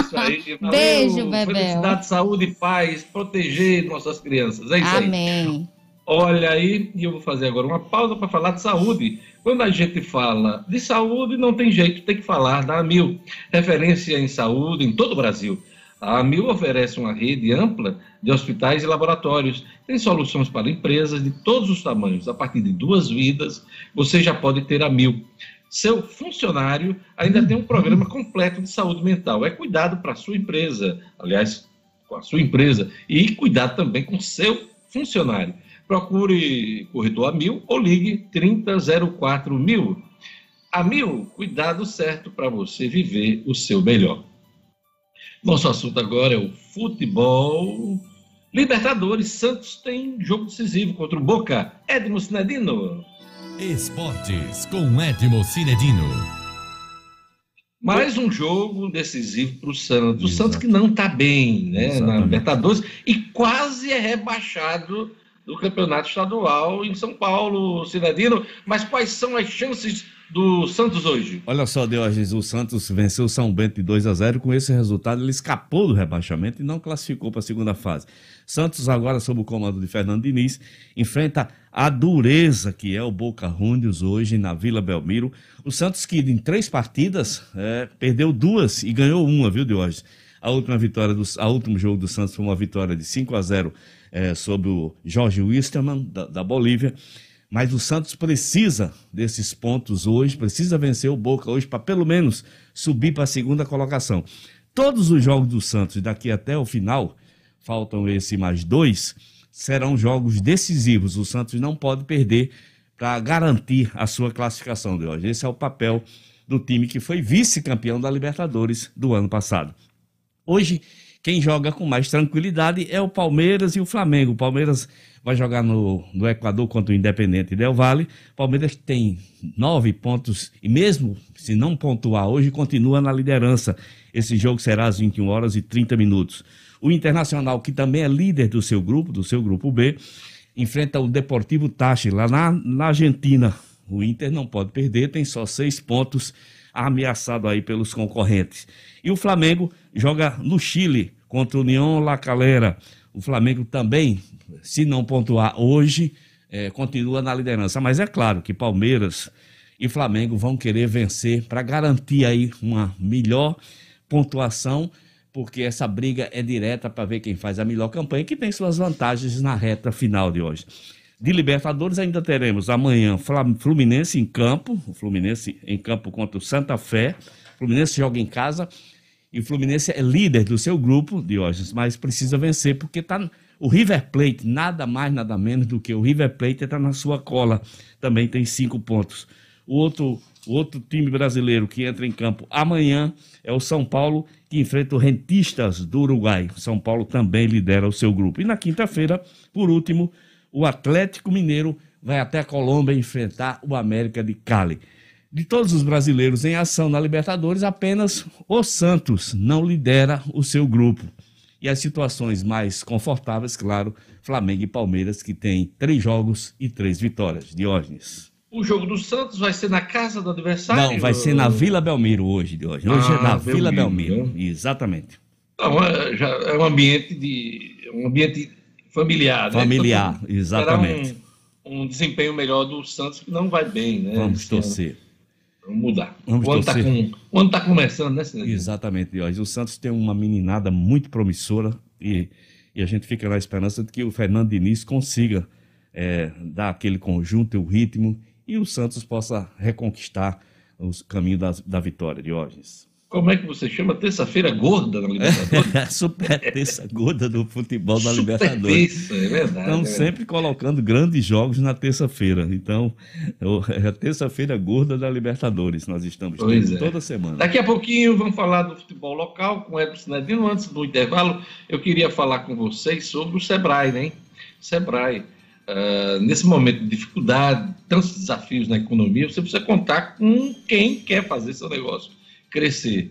Speaker 1: Isso aí. *laughs*
Speaker 2: Valeu. Beijo, Bebel.
Speaker 1: Felicidade, saúde, paz, proteger nossas crianças. É isso
Speaker 2: Amém. aí. Amém.
Speaker 1: Olha aí, e eu vou fazer agora uma pausa para falar de saúde. Quando a gente fala de saúde, não tem jeito, tem que falar da AMIL, referência em saúde em todo o Brasil. A AMIL oferece uma rede ampla de hospitais e laboratórios. Tem soluções para empresas de todos os tamanhos. A partir de duas vidas, você já pode ter a AMIL. Seu funcionário ainda tem um programa completo de saúde mental. É cuidado para a sua empresa, aliás, com a sua empresa, e cuidado também com seu funcionário procure corretor a mil ou ligue 3004 mil. A mil, cuidado certo para você viver o seu melhor. Nosso assunto agora é o futebol. Libertadores, Santos tem jogo decisivo contra o Boca. Edmo Cinedino.
Speaker 6: Esportes com Edmo Cinedino.
Speaker 1: Mais um jogo decisivo para o Santos. O Santos que não está bem né, Exatamente. na Libertadores e quase é rebaixado do campeonato estadual em São Paulo, Cidadino. Mas quais são as chances do Santos hoje?
Speaker 4: Olha só, Diógenes, o Santos venceu o São Bento de 2 a 0. Com esse resultado, ele escapou do rebaixamento e não classificou para a segunda fase. Santos, agora sob o comando de Fernando Diniz, enfrenta a dureza que é o Boca Juniors hoje na Vila Belmiro. O Santos, que em três partidas é, perdeu duas e ganhou uma, viu, Diógenes? A última vitória do a último jogo do Santos foi uma vitória de 5 a 0 é, sobre o Jorge Wisterman, da, da Bolívia. Mas o Santos precisa desses pontos hoje, precisa vencer o Boca hoje para pelo menos subir para a segunda colocação. Todos os jogos do Santos daqui até o final, faltam esse mais dois, serão jogos decisivos. O Santos não pode perder para garantir a sua classificação de hoje. Esse é o papel do time que foi vice-campeão da Libertadores do ano passado. Hoje quem joga com mais tranquilidade é o Palmeiras e o Flamengo. O Palmeiras vai jogar no, no Equador contra o Independente Del Vale. O Palmeiras tem nove pontos e mesmo se não pontuar hoje, continua na liderança. Esse jogo será às 21 horas e 30 minutos. O Internacional, que também é líder do seu grupo, do seu grupo B, enfrenta o Deportivo Tachi lá na, na Argentina. O Inter não pode perder, tem só seis pontos ameaçado aí pelos concorrentes. E o Flamengo joga no Chile contra o União La Calera. O Flamengo também, se não pontuar hoje, é, continua na liderança. Mas é claro que Palmeiras e Flamengo vão querer vencer para garantir aí uma melhor pontuação, porque essa briga é direta para ver quem faz a melhor campanha, que tem suas vantagens na reta final de hoje. De Libertadores ainda teremos amanhã Fluminense em campo, o Fluminense em campo contra o Santa Fé. Fluminense joga em casa e o Fluminense é líder do seu grupo, Diógenes, mas precisa vencer porque está o River Plate, nada mais, nada menos do que o River Plate está na sua cola, também tem cinco pontos. O outro, o outro time brasileiro que entra em campo amanhã é o São Paulo, que enfrenta o Rentistas do Uruguai. São Paulo também lidera o seu grupo. E na quinta-feira, por último, o Atlético Mineiro vai até a Colômbia enfrentar o América de Cali. De todos os brasileiros em ação na Libertadores, apenas o Santos não lidera o seu grupo. E as situações mais confortáveis, claro, Flamengo e Palmeiras, que têm três jogos e três vitórias. Diógenes.
Speaker 1: O jogo do Santos vai ser na casa do adversário?
Speaker 4: Não, vai ser na Vila Belmiro hoje, de hoje. Hoje ah, é na Belmiro, Vila Belmiro, né? exatamente.
Speaker 1: Não, é, já é um ambiente de um ambiente familiar,
Speaker 4: né? Familiar, né? exatamente.
Speaker 1: Um, um, desempenho melhor do Santos que não vai bem, né?
Speaker 4: Vamos torcer.
Speaker 1: Vamos mudar. Vamos o, ano tá com, o ano está começando, né, Cidadão?
Speaker 4: Exatamente, Diógenes. O Santos tem uma meninada muito promissora e, e a gente fica na esperança de que o Fernando Diniz consiga é, dar aquele conjunto, o ritmo e o Santos possa reconquistar o caminho da, da vitória, Diógenes.
Speaker 1: Como é que você chama? Terça-feira gorda na Libertadores? *laughs*
Speaker 4: Super terça gorda do futebol da Libertadores.
Speaker 1: Terça, é verdade.
Speaker 4: Estão
Speaker 1: é
Speaker 4: sempre colocando grandes jogos na terça-feira. Então, é a terça-feira gorda da Libertadores. Nós estamos pois é. toda semana.
Speaker 1: Daqui a pouquinho vamos falar do futebol local com o Edson Sinedino. Antes do intervalo, eu queria falar com vocês sobre o Sebrae, né? Sebrae. Uh, nesse momento de dificuldade, tantos desafios na economia, você precisa contar com quem quer fazer seu negócio crescer.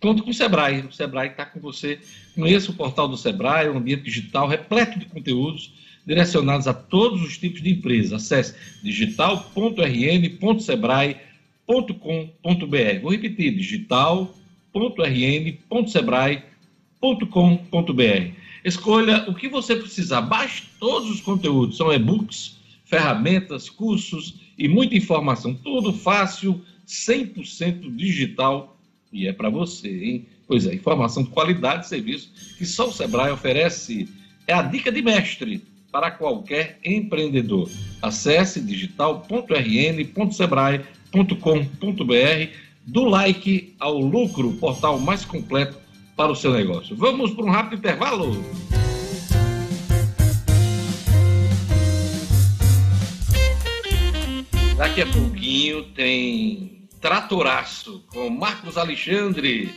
Speaker 1: Conto com o Sebrae. O Sebrae está com você. Conheça o portal do Sebrae, um ambiente digital repleto de conteúdos direcionados a todos os tipos de empresas. Acesse digital.rn.sebrae.com.br. Vou repetir: digital.rn.sebrae.com.br. Escolha o que você precisar. Baixe todos os conteúdos. São e-books, ferramentas, cursos e muita informação. Tudo fácil, 100% digital e é para você, hein? Pois é, informação de qualidade de serviço que só o Sebrae oferece. É a dica de mestre para qualquer empreendedor. Acesse digital.rn.sebrae.com.br do like ao lucro, portal mais completo para o seu negócio. Vamos para um rápido intervalo. Daqui a pouquinho tem Tratoraço, com Marcos Alexandre,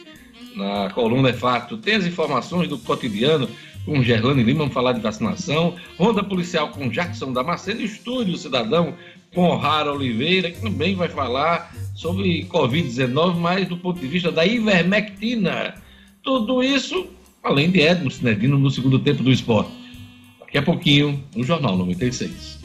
Speaker 1: na coluna é fato. Tem as informações do cotidiano com Gerlane Lima, vamos falar de vacinação. Ronda Policial com Jackson Damasceno. Estúdio Cidadão com O'Hara Oliveira, que também vai falar sobre Covid-19, mas do ponto de vista da ivermectina. Tudo isso, além de Edmo Sinedino no segundo tempo do esporte. Daqui a pouquinho, no Jornal 96.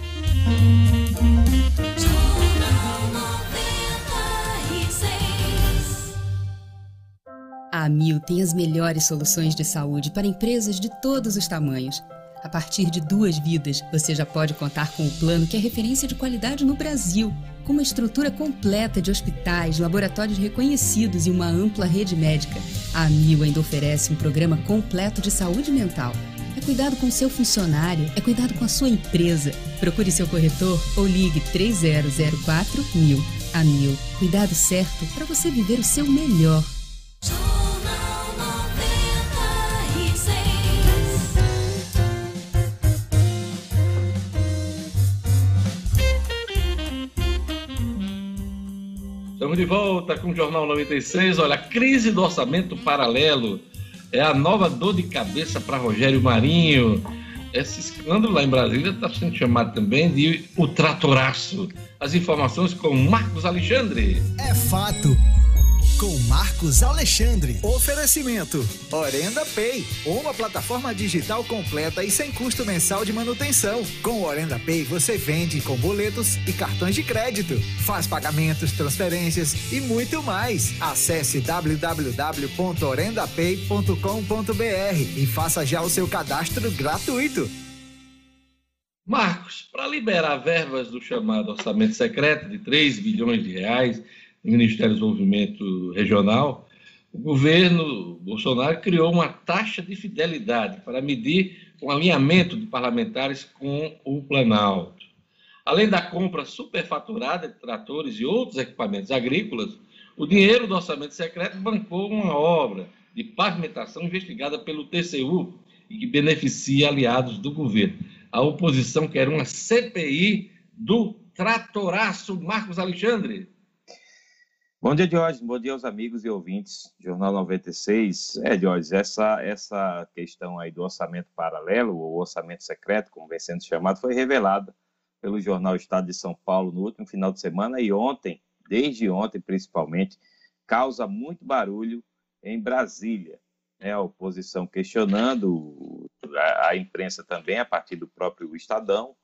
Speaker 8: A Mil tem as melhores soluções de saúde para empresas de todos os tamanhos. A partir de duas vidas, você já pode contar com o plano que é referência de qualidade no Brasil, com uma estrutura completa de hospitais, laboratórios reconhecidos e uma ampla rede médica. A Mil ainda oferece um programa completo de saúde mental. É cuidado com seu funcionário, é cuidado com a sua empresa. Procure seu corretor ou ligue 3004 mil. A Mil, cuidado certo para você viver o seu melhor.
Speaker 1: De volta com o Jornal 96. Olha, crise do orçamento paralelo é a nova dor de cabeça para Rogério Marinho. Esse escândalo lá em Brasília está sendo chamado também de o tratoraço. As informações com Marcos Alexandre.
Speaker 7: É fato. Com Marcos Alexandre. Oferecimento: Orenda Pay, uma plataforma digital completa e sem custo mensal de manutenção. Com Orenda Pay você vende com boletos e cartões de crédito, faz pagamentos, transferências e muito mais. Acesse www.orendapay.com.br e faça já o seu cadastro gratuito.
Speaker 1: Marcos, para liberar verbas do chamado orçamento secreto de 3 bilhões de reais no Ministério do Desenvolvimento Regional, o governo Bolsonaro criou uma taxa de fidelidade para medir o alinhamento de parlamentares com o Planalto. Além da compra superfaturada de tratores e outros equipamentos agrícolas, o dinheiro do orçamento secreto bancou uma obra de pavimentação investigada pelo TCU e que beneficia aliados do governo. A oposição quer uma CPI do tratoraço Marcos Alexandre.
Speaker 9: Bom dia, Jorge. Bom dia aos amigos e ouvintes. Jornal 96. É, Jorge, essa, essa questão aí do orçamento paralelo, ou orçamento secreto, como vem sendo chamado, foi revelada pelo jornal Estado de São Paulo no último final de semana e ontem, desde ontem principalmente, causa muito barulho em Brasília. Né? A oposição questionando, a, a imprensa também, a partir do próprio Estadão,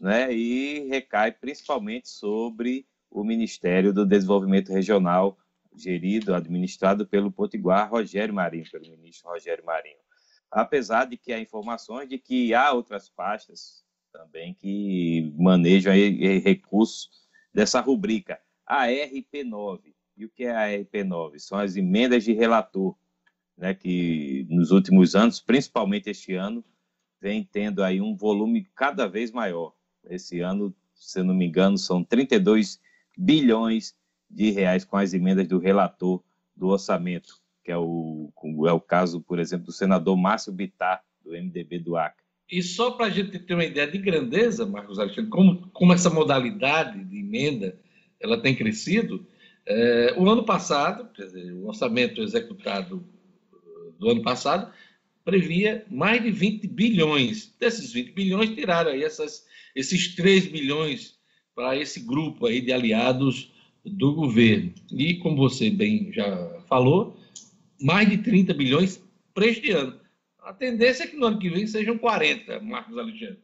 Speaker 9: né? e recai principalmente sobre o Ministério do Desenvolvimento Regional, gerido, administrado pelo Potiguar Rogério Marinho, pelo ministro Rogério Marinho. Apesar de que há informações de que há outras pastas também que manejam recursos dessa rubrica. A RP9. E o que é a RP9? São as emendas de relator, né, que nos últimos anos, principalmente este ano, vem tendo aí um volume cada vez maior. Esse ano, se eu não me engano, são 32 bilhões de reais com as emendas do relator do orçamento, que é o, é o caso, por exemplo, do senador Márcio Bittar, do MDB do Acre.
Speaker 1: E só para a gente ter uma ideia de grandeza, Marcos Alexandre, como, como essa modalidade de emenda ela tem crescido, é, o ano passado, dizer, o orçamento executado uh, do ano passado previa mais de 20 bilhões. Desses 20 bilhões, tiraram aí essas, esses 3 bilhões para esse grupo aí de aliados do governo. E, como você bem já falou, mais de 30 bilhões para este ano. A tendência é que no ano que vem sejam 40, Marcos Alexandre.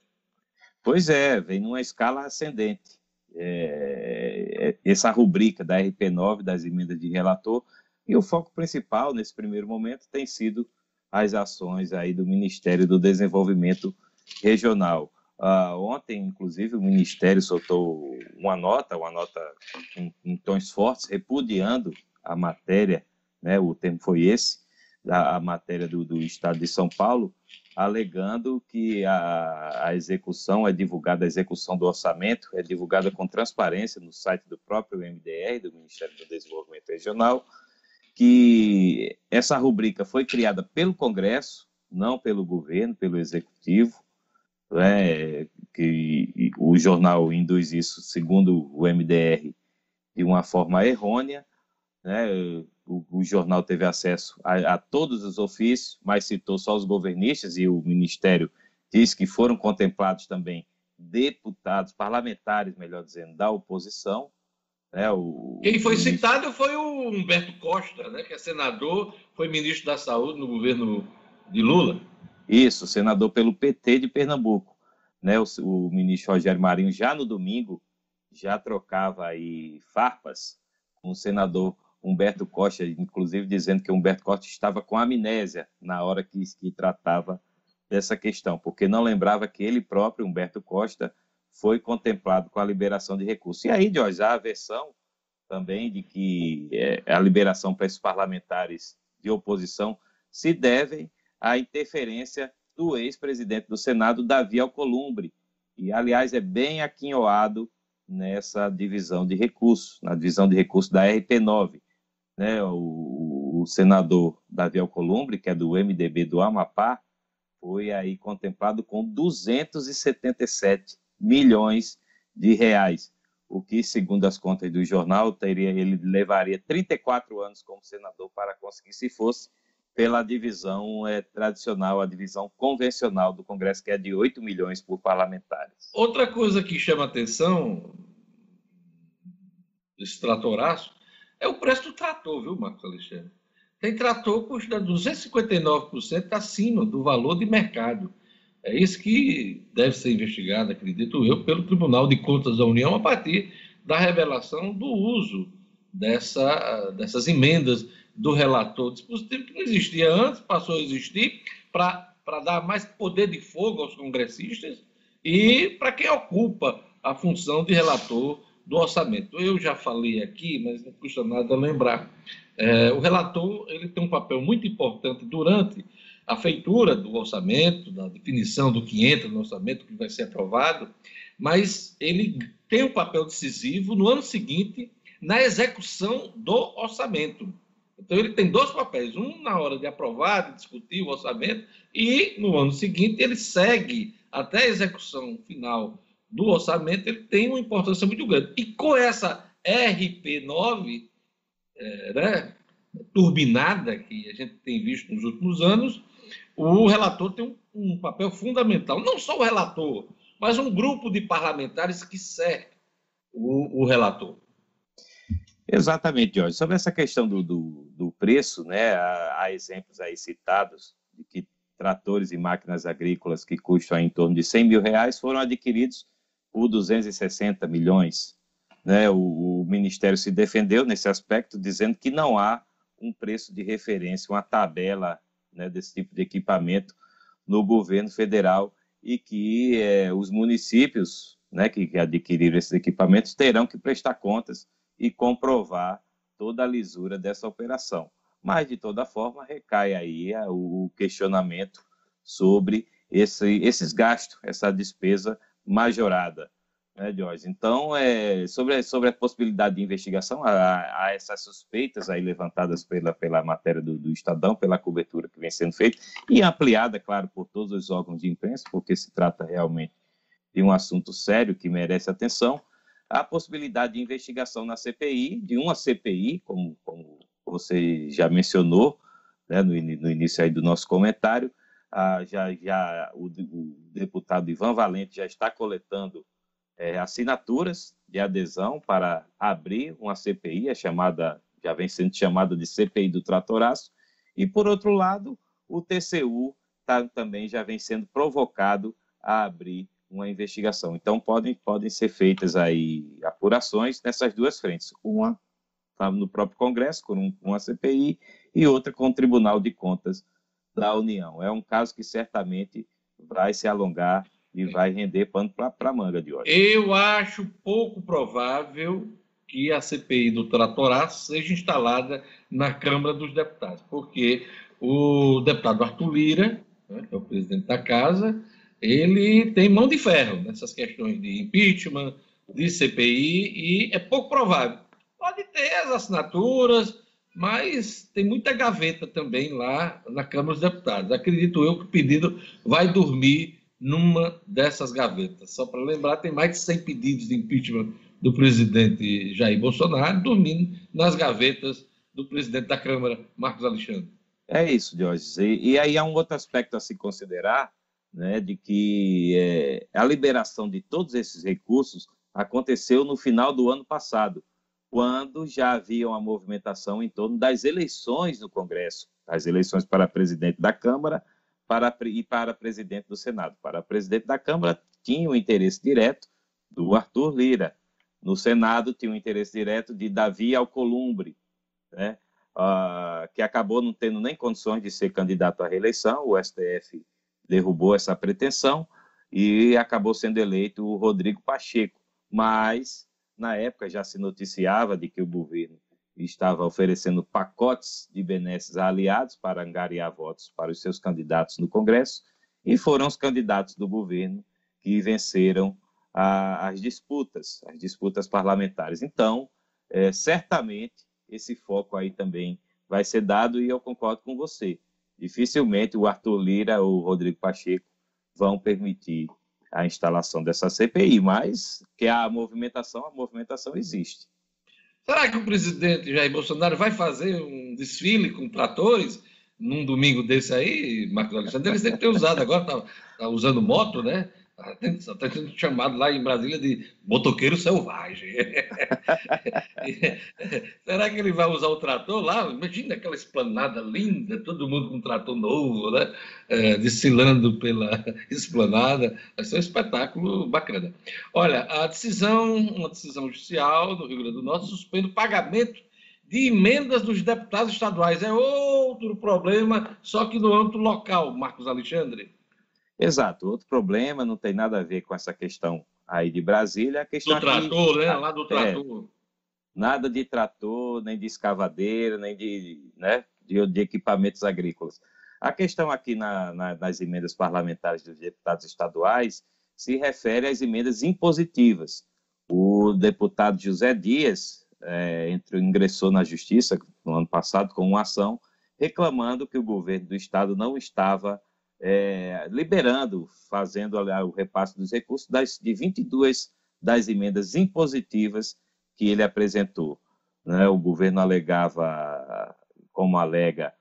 Speaker 9: Pois é, vem numa escala ascendente. É, é essa rubrica da RP9, das emendas de relator, e o foco principal nesse primeiro momento tem sido as ações aí do Ministério do Desenvolvimento Regional. Uh, ontem, inclusive, o Ministério soltou uma nota, uma nota em, em, tons fortes, repudiando a matéria, né, o termo foi esse, a, a matéria do, do, Estado de São Paulo, alegando que a, a, execução é divulgada, a execução do orçamento é divulgada com transparência no site do próprio MDR, do Ministério do Desenvolvimento Regional, que essa rubrica foi criada pelo Congresso, não pelo governo, pelo Executivo, né, que o jornal induz isso, segundo o MDR, de uma forma errônea. Né, o, o jornal teve acesso a, a, todos os ofícios, mas citou só os governistas e o Ministério disse que foram contemplados também deputados, parlamentares, melhor dizendo, da oposição. Né, o,
Speaker 1: Quem foi citado foi o Humberto Costa, né, que é senador, foi ministro da Saúde no governo de Lula.
Speaker 9: Isso, senador pelo PT de Pernambuco. Né, o, o ministro Rogério Marinho, já no domingo, já trocava aí farpas com o senador Humberto Costa, inclusive dizendo que Humberto Costa estava com amnésia na hora que, que tratava dessa questão, porque não lembrava que ele próprio, Humberto Costa, foi contemplado com a liberação de recursos. E aí, Jorge, há a versão também de que é, a liberação para esses parlamentares de oposição se devem a interferência do ex-presidente do Senado, Davi Alcolumbre, e, aliás, é bem aquinhoado nessa divisão de recursos, na divisão de recursos da RP9. Né? O, o senador Davi Alcolumbre, que é do MDB do Amapá, foi aí contemplado com 277 milhões de reais, o que, segundo as contas do jornal, teria, ele levaria 34 anos como senador para conseguir, se fosse pela divisão é, tradicional, a divisão convencional do Congresso, que é de 8 milhões por parlamentares.
Speaker 1: Outra coisa que chama atenção, esse tratoraço, é o preço do trator, viu, Marcos Alexandre? Tem trator custando 259% acima do valor de mercado. É isso que deve ser investigado, acredito eu, pelo Tribunal de Contas da União a partir da revelação do uso dessa, dessas emendas do relator, dispositivo que não existia antes, passou a existir para dar mais poder de fogo aos congressistas e para quem ocupa a função de relator do orçamento. Eu já falei aqui, mas não custa nada lembrar. É, o relator ele tem um papel muito importante durante a feitura do orçamento, da definição do que entra no orçamento, que vai ser aprovado, mas ele tem um papel decisivo no ano seguinte na execução do orçamento. Então, ele tem dois papéis: um na hora de aprovar, de discutir o orçamento, e no ano seguinte ele segue até a execução final do orçamento, ele tem uma importância muito grande. E com essa RP9, é, né, turbinada, que a gente tem visto nos últimos anos, o relator tem um, um, papel fundamental. Não só o relator, mas um grupo de parlamentares que serve o, o relator.
Speaker 9: Exatamente, Jorge. Sobre essa questão do, do, do preço, né, há, exemplos aí citados de que tratores e máquinas agrícolas que custam em torno de 100 mil reais foram adquiridos por 260 milhões. Né? O, o Ministério se defendeu nesse aspecto, dizendo que não há um preço de referência, uma tabela né, desse tipo de equipamento no governo federal e que é, os municípios né, que, que adquiriram esses equipamentos terão que prestar contas e comprovar toda a lisura dessa operação. Mas, de toda forma, recai aí o questionamento sobre esse, esses gastos, essa despesa majorada né, Jorge? Então, é, sobre, sobre a possibilidade de investigação, há, há, essas suspeitas aí levantadas pela, pela matéria do, do, Estadão, pela cobertura que vem sendo feita, e ampliada, claro, por todos os órgãos de imprensa, porque se trata realmente de um assunto sério que merece atenção, a possibilidade de investigação na CPI, de uma CPI, como, como você já mencionou né, no, no início aí do nosso comentário, ah, já, já o, o deputado Ivan Valente já está coletando é, assinaturas de adesão para abrir uma CPI, a chamada, já vem sendo chamada de CPI do Tratoraço, e por outro lado, o TCU tá, também já vem sendo provocado a abrir uma investigação. Então podem, podem ser feitas aí apurações nessas duas frentes. Uma tá no próprio Congresso, com um, uma CPI, e outra com o Tribunal de Contas da União. É um caso que certamente vai se alongar e vai render pano para manga de hoje.
Speaker 1: Eu acho pouco provável que a CPI do Tratoraço seja instalada na Câmara dos Deputados, porque o deputado Arthur Lira, né, que é o presidente da casa, ele tem mão de ferro nessas questões de impeachment, de CPI, e é pouco provável. Pode ter as assinaturas, mas tem muita gaveta também lá na Câmara dos Deputados. Acredito eu que o pedido vai dormir numa dessas gavetas. Só para lembrar, tem mais de 100 pedidos de impeachment do presidente Jair Bolsonaro dormindo nas gavetas do presidente da Câmara, Marcos Alexandre.
Speaker 9: É isso, Jorge. E, e aí há um outro aspecto a se considerar, né, de que é, a liberação de todos esses recursos aconteceu no final do ano passado, quando já havia uma movimentação em torno das eleições no Congresso, as eleições para presidente da Câmara para, e para presidente do Senado. Para presidente da Câmara, tinha o interesse direto do Arthur Lira. No Senado, tinha o interesse direto de Davi Alcolumbre, né? Uh, que acabou não tendo nem condições de ser candidato à reeleição. O STF derrubou essa pretensão e acabou sendo eleito o Rodrigo Pacheco. Mas, na época, já se noticiava de que o governo estava oferecendo pacotes de benesses a aliados para angariar votos para os seus candidatos no Congresso, e foram os candidatos do governo que venceram a, as disputas, as disputas parlamentares. Então, é, certamente, esse foco aí também vai ser dado, e eu concordo com você. Dificilmente o Arthur Lira ou o Rodrigo Pacheco vão permitir a instalação dessa CPI, mas que a movimentação, a movimentação existe.
Speaker 1: Será que o presidente Jair Bolsonaro vai fazer um desfile com tratores num domingo desse aí, Marcos Alexandre? Ele sempre tem usado, agora está tá usando moto, né? Está sendo chamado lá em Brasília de motoqueiro selvagem. *laughs* Será que ele vai usar o trator lá? Imagina aquela esplanada linda, todo mundo com um trator novo, né? É, desfilando pela *laughs* esplanada. Vai ser um espetáculo bacana. Olha, a decisão, uma decisão judicial do Rio Grande do Norte, suspende o pagamento de emendas dos deputados estaduais. É outro problema, só que no âmbito local, Marcos Alexandre.
Speaker 9: Exato. Outro problema não tem nada a ver com essa questão aí de Brasília. A questão
Speaker 1: do trator, aqui, né? Lá do é, trator. É,
Speaker 9: nada de trator, nem de escavadeira, nem de, né, de, de equipamentos agrícolas. A questão aqui na, na, nas emendas parlamentares dos deputados estaduais se refere às emendas impositivas. O deputado José Dias é, entrou, ingressou na Justiça no ano passado com uma ação reclamando que o governo do estado não estava é, liberando, fazendo o repasse dos recursos das, de 22 das emendas impositivas que ele apresentou. Né? O governo alegava, como alega,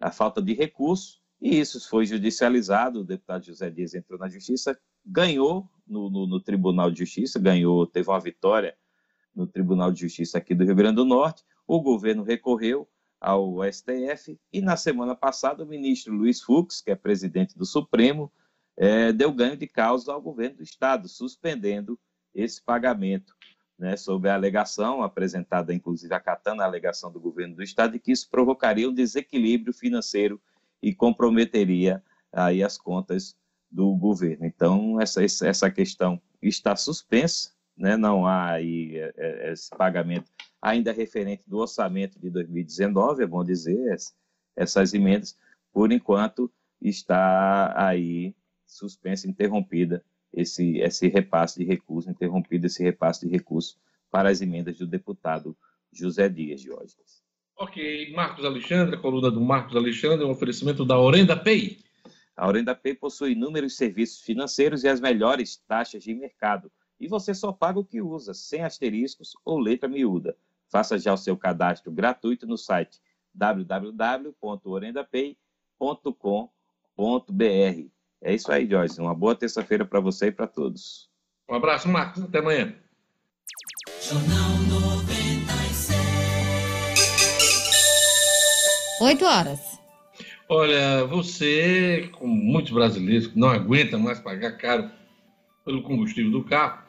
Speaker 9: a falta de recursos, e isso foi judicializado. O deputado José Dias entrou na justiça, ganhou no, no, no Tribunal de Justiça, ganhou, teve uma vitória no Tribunal de Justiça aqui do Rio Grande do Norte. O governo recorreu, ao STF, e na semana passada o ministro Luiz Fux, que é presidente do Supremo, é, deu ganho de causa ao governo do Estado, suspendendo esse pagamento, né, sob a alegação, apresentada inclusive acatando a alegação do governo do Estado, de que isso provocaria um desequilíbrio financeiro e comprometeria aí as contas do governo. Então, essa, essa questão está suspensa, né, não há aí é, é, esse pagamento ainda referente do orçamento de 2019, é bom dizer, essas emendas, por enquanto, está aí suspensa, interrompida esse, esse repasse de recursos, interrompido esse repasse de recursos para as emendas do deputado José Dias Diógenes.
Speaker 1: Ok, Marcos Alexandre, a coluna do Marcos Alexandre, um oferecimento da Orenda Pay.
Speaker 9: A Orenda Pay possui inúmeros serviços financeiros e as melhores taxas de mercado. E você só paga o que usa, sem asteriscos ou letra miúda. Faça já o seu cadastro gratuito no site www.orendapay.com.br. É isso aí, Joyce. Uma boa terça-feira para você e para todos.
Speaker 1: Um abraço, Marcos. Até amanhã. Jornal 96.
Speaker 2: 8 horas.
Speaker 1: Olha, você, como muitos brasileiros que não aguentam mais pagar caro pelo combustível do carro,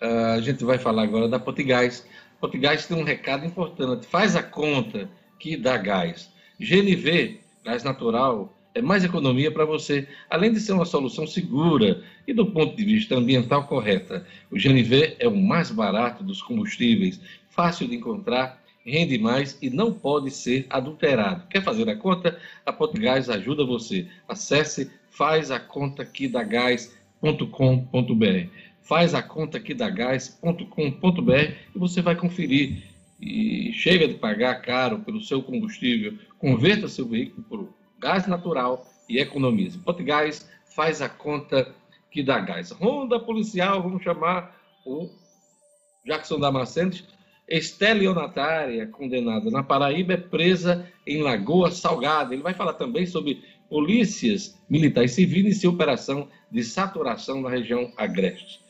Speaker 1: ah, a gente vai falar agora da Potigás Potigás tem um recado importante. Faz a conta que dá gás. GNV, gás natural, é mais economia para você, além de ser uma solução segura e do ponto de vista ambiental correta. O GNV é o mais barato dos combustíveis, fácil de encontrar, rende mais e não pode ser adulterado. Quer fazer a conta? A Potigás ajuda você. Acesse fazacontaquidagás.com.br faz a conta aqui da gás.com.br e você vai conferir. E chega de pagar caro pelo seu combustível, converta seu veículo por gás natural e economize. Gás faz a conta que dá gás. Ronda policial, vamos chamar o Jackson Damasceno. Estelionatária, condenada na Paraíba, é presa em Lagoa Salgada. Ele vai falar também sobre polícias militares civis e operação de saturação na região Agreste.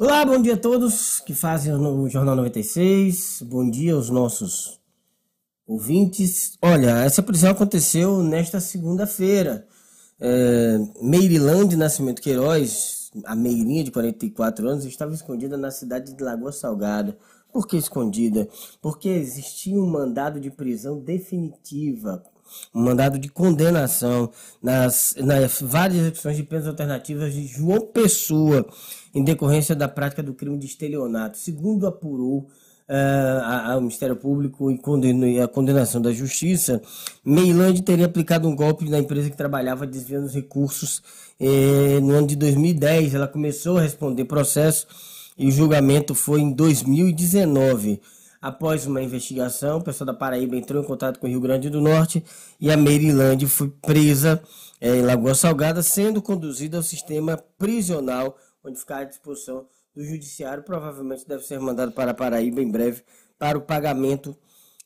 Speaker 10: Olá, bom dia a todos que fazem o Jornal 96. Bom dia aos nossos ouvintes. Olha, essa prisão aconteceu nesta segunda-feira. É, Meirilândia Nascimento Queiroz, a Meirinha de 44 anos, estava escondida na cidade de Lagoa Salgada. Por que escondida? Porque existia um mandado de prisão definitiva um mandado de condenação nas, nas várias execuções de penas alternativas de João Pessoa, em decorrência da prática do crime de estelionato. Segundo apurou uh, ao Ministério Público e, e a condenação da Justiça, Meilândia teria aplicado um golpe na empresa que trabalhava desviando os recursos eh, no ano de 2010. Ela começou a responder processo e o julgamento foi em 2019. Após uma investigação, o pessoal da Paraíba entrou em contato com o Rio Grande do Norte e a Merilândia foi presa é, em Lagoa Salgada, sendo conduzida ao sistema prisional, onde fica à disposição do Judiciário. Provavelmente deve ser mandado para a Paraíba em breve para o pagamento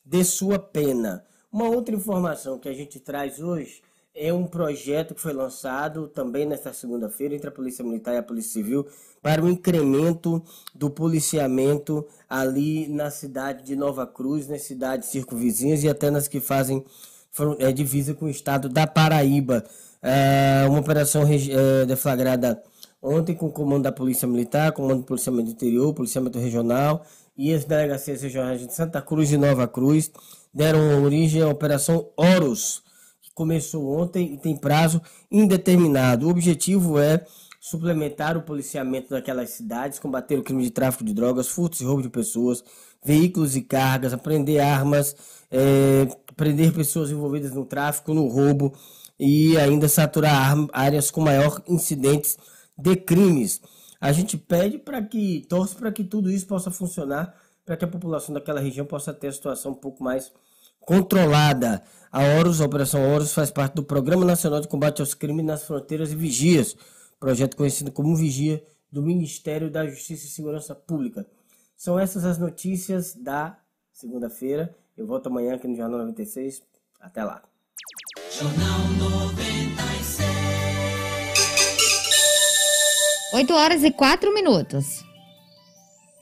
Speaker 10: de sua pena. Uma outra informação que a gente traz hoje é um projeto que foi lançado também nesta segunda-feira entre a Polícia Militar e a Polícia Civil para o incremento do policiamento ali na cidade de Nova Cruz, nas cidades circunvizinhas e até nas que fazem é, divisa com o estado da Paraíba. É uma operação é, deflagrada ontem com o comando da Polícia Militar, comando do Policiamento Interior, Policiamento Regional e as delegacias regionais de Santa Cruz e Nova Cruz deram origem à Operação Horus, começou ontem e tem prazo indeterminado. O objetivo é suplementar o policiamento daquelas cidades, combater o crime de tráfico de drogas, furtos e roubo de pessoas, veículos e cargas, apreender armas, é, prender pessoas envolvidas no tráfico, no roubo e ainda saturar áreas com maior incidentes de crimes. A gente pede para que, torce para que tudo isso possa funcionar, para que a população daquela região possa ter a situação um pouco mais controlada. A Horus, a Operação Horus, faz parte do Programa Nacional de Combate aos Crimes nas Fronteiras e Vigias, projeto conhecido como Vigia do Ministério da Justiça e Segurança Pública. São essas as notícias da segunda-feira. Eu volto amanhã aqui no Jornal 96. Até lá. Jornal 96.
Speaker 2: 8 horas e 4 minutos.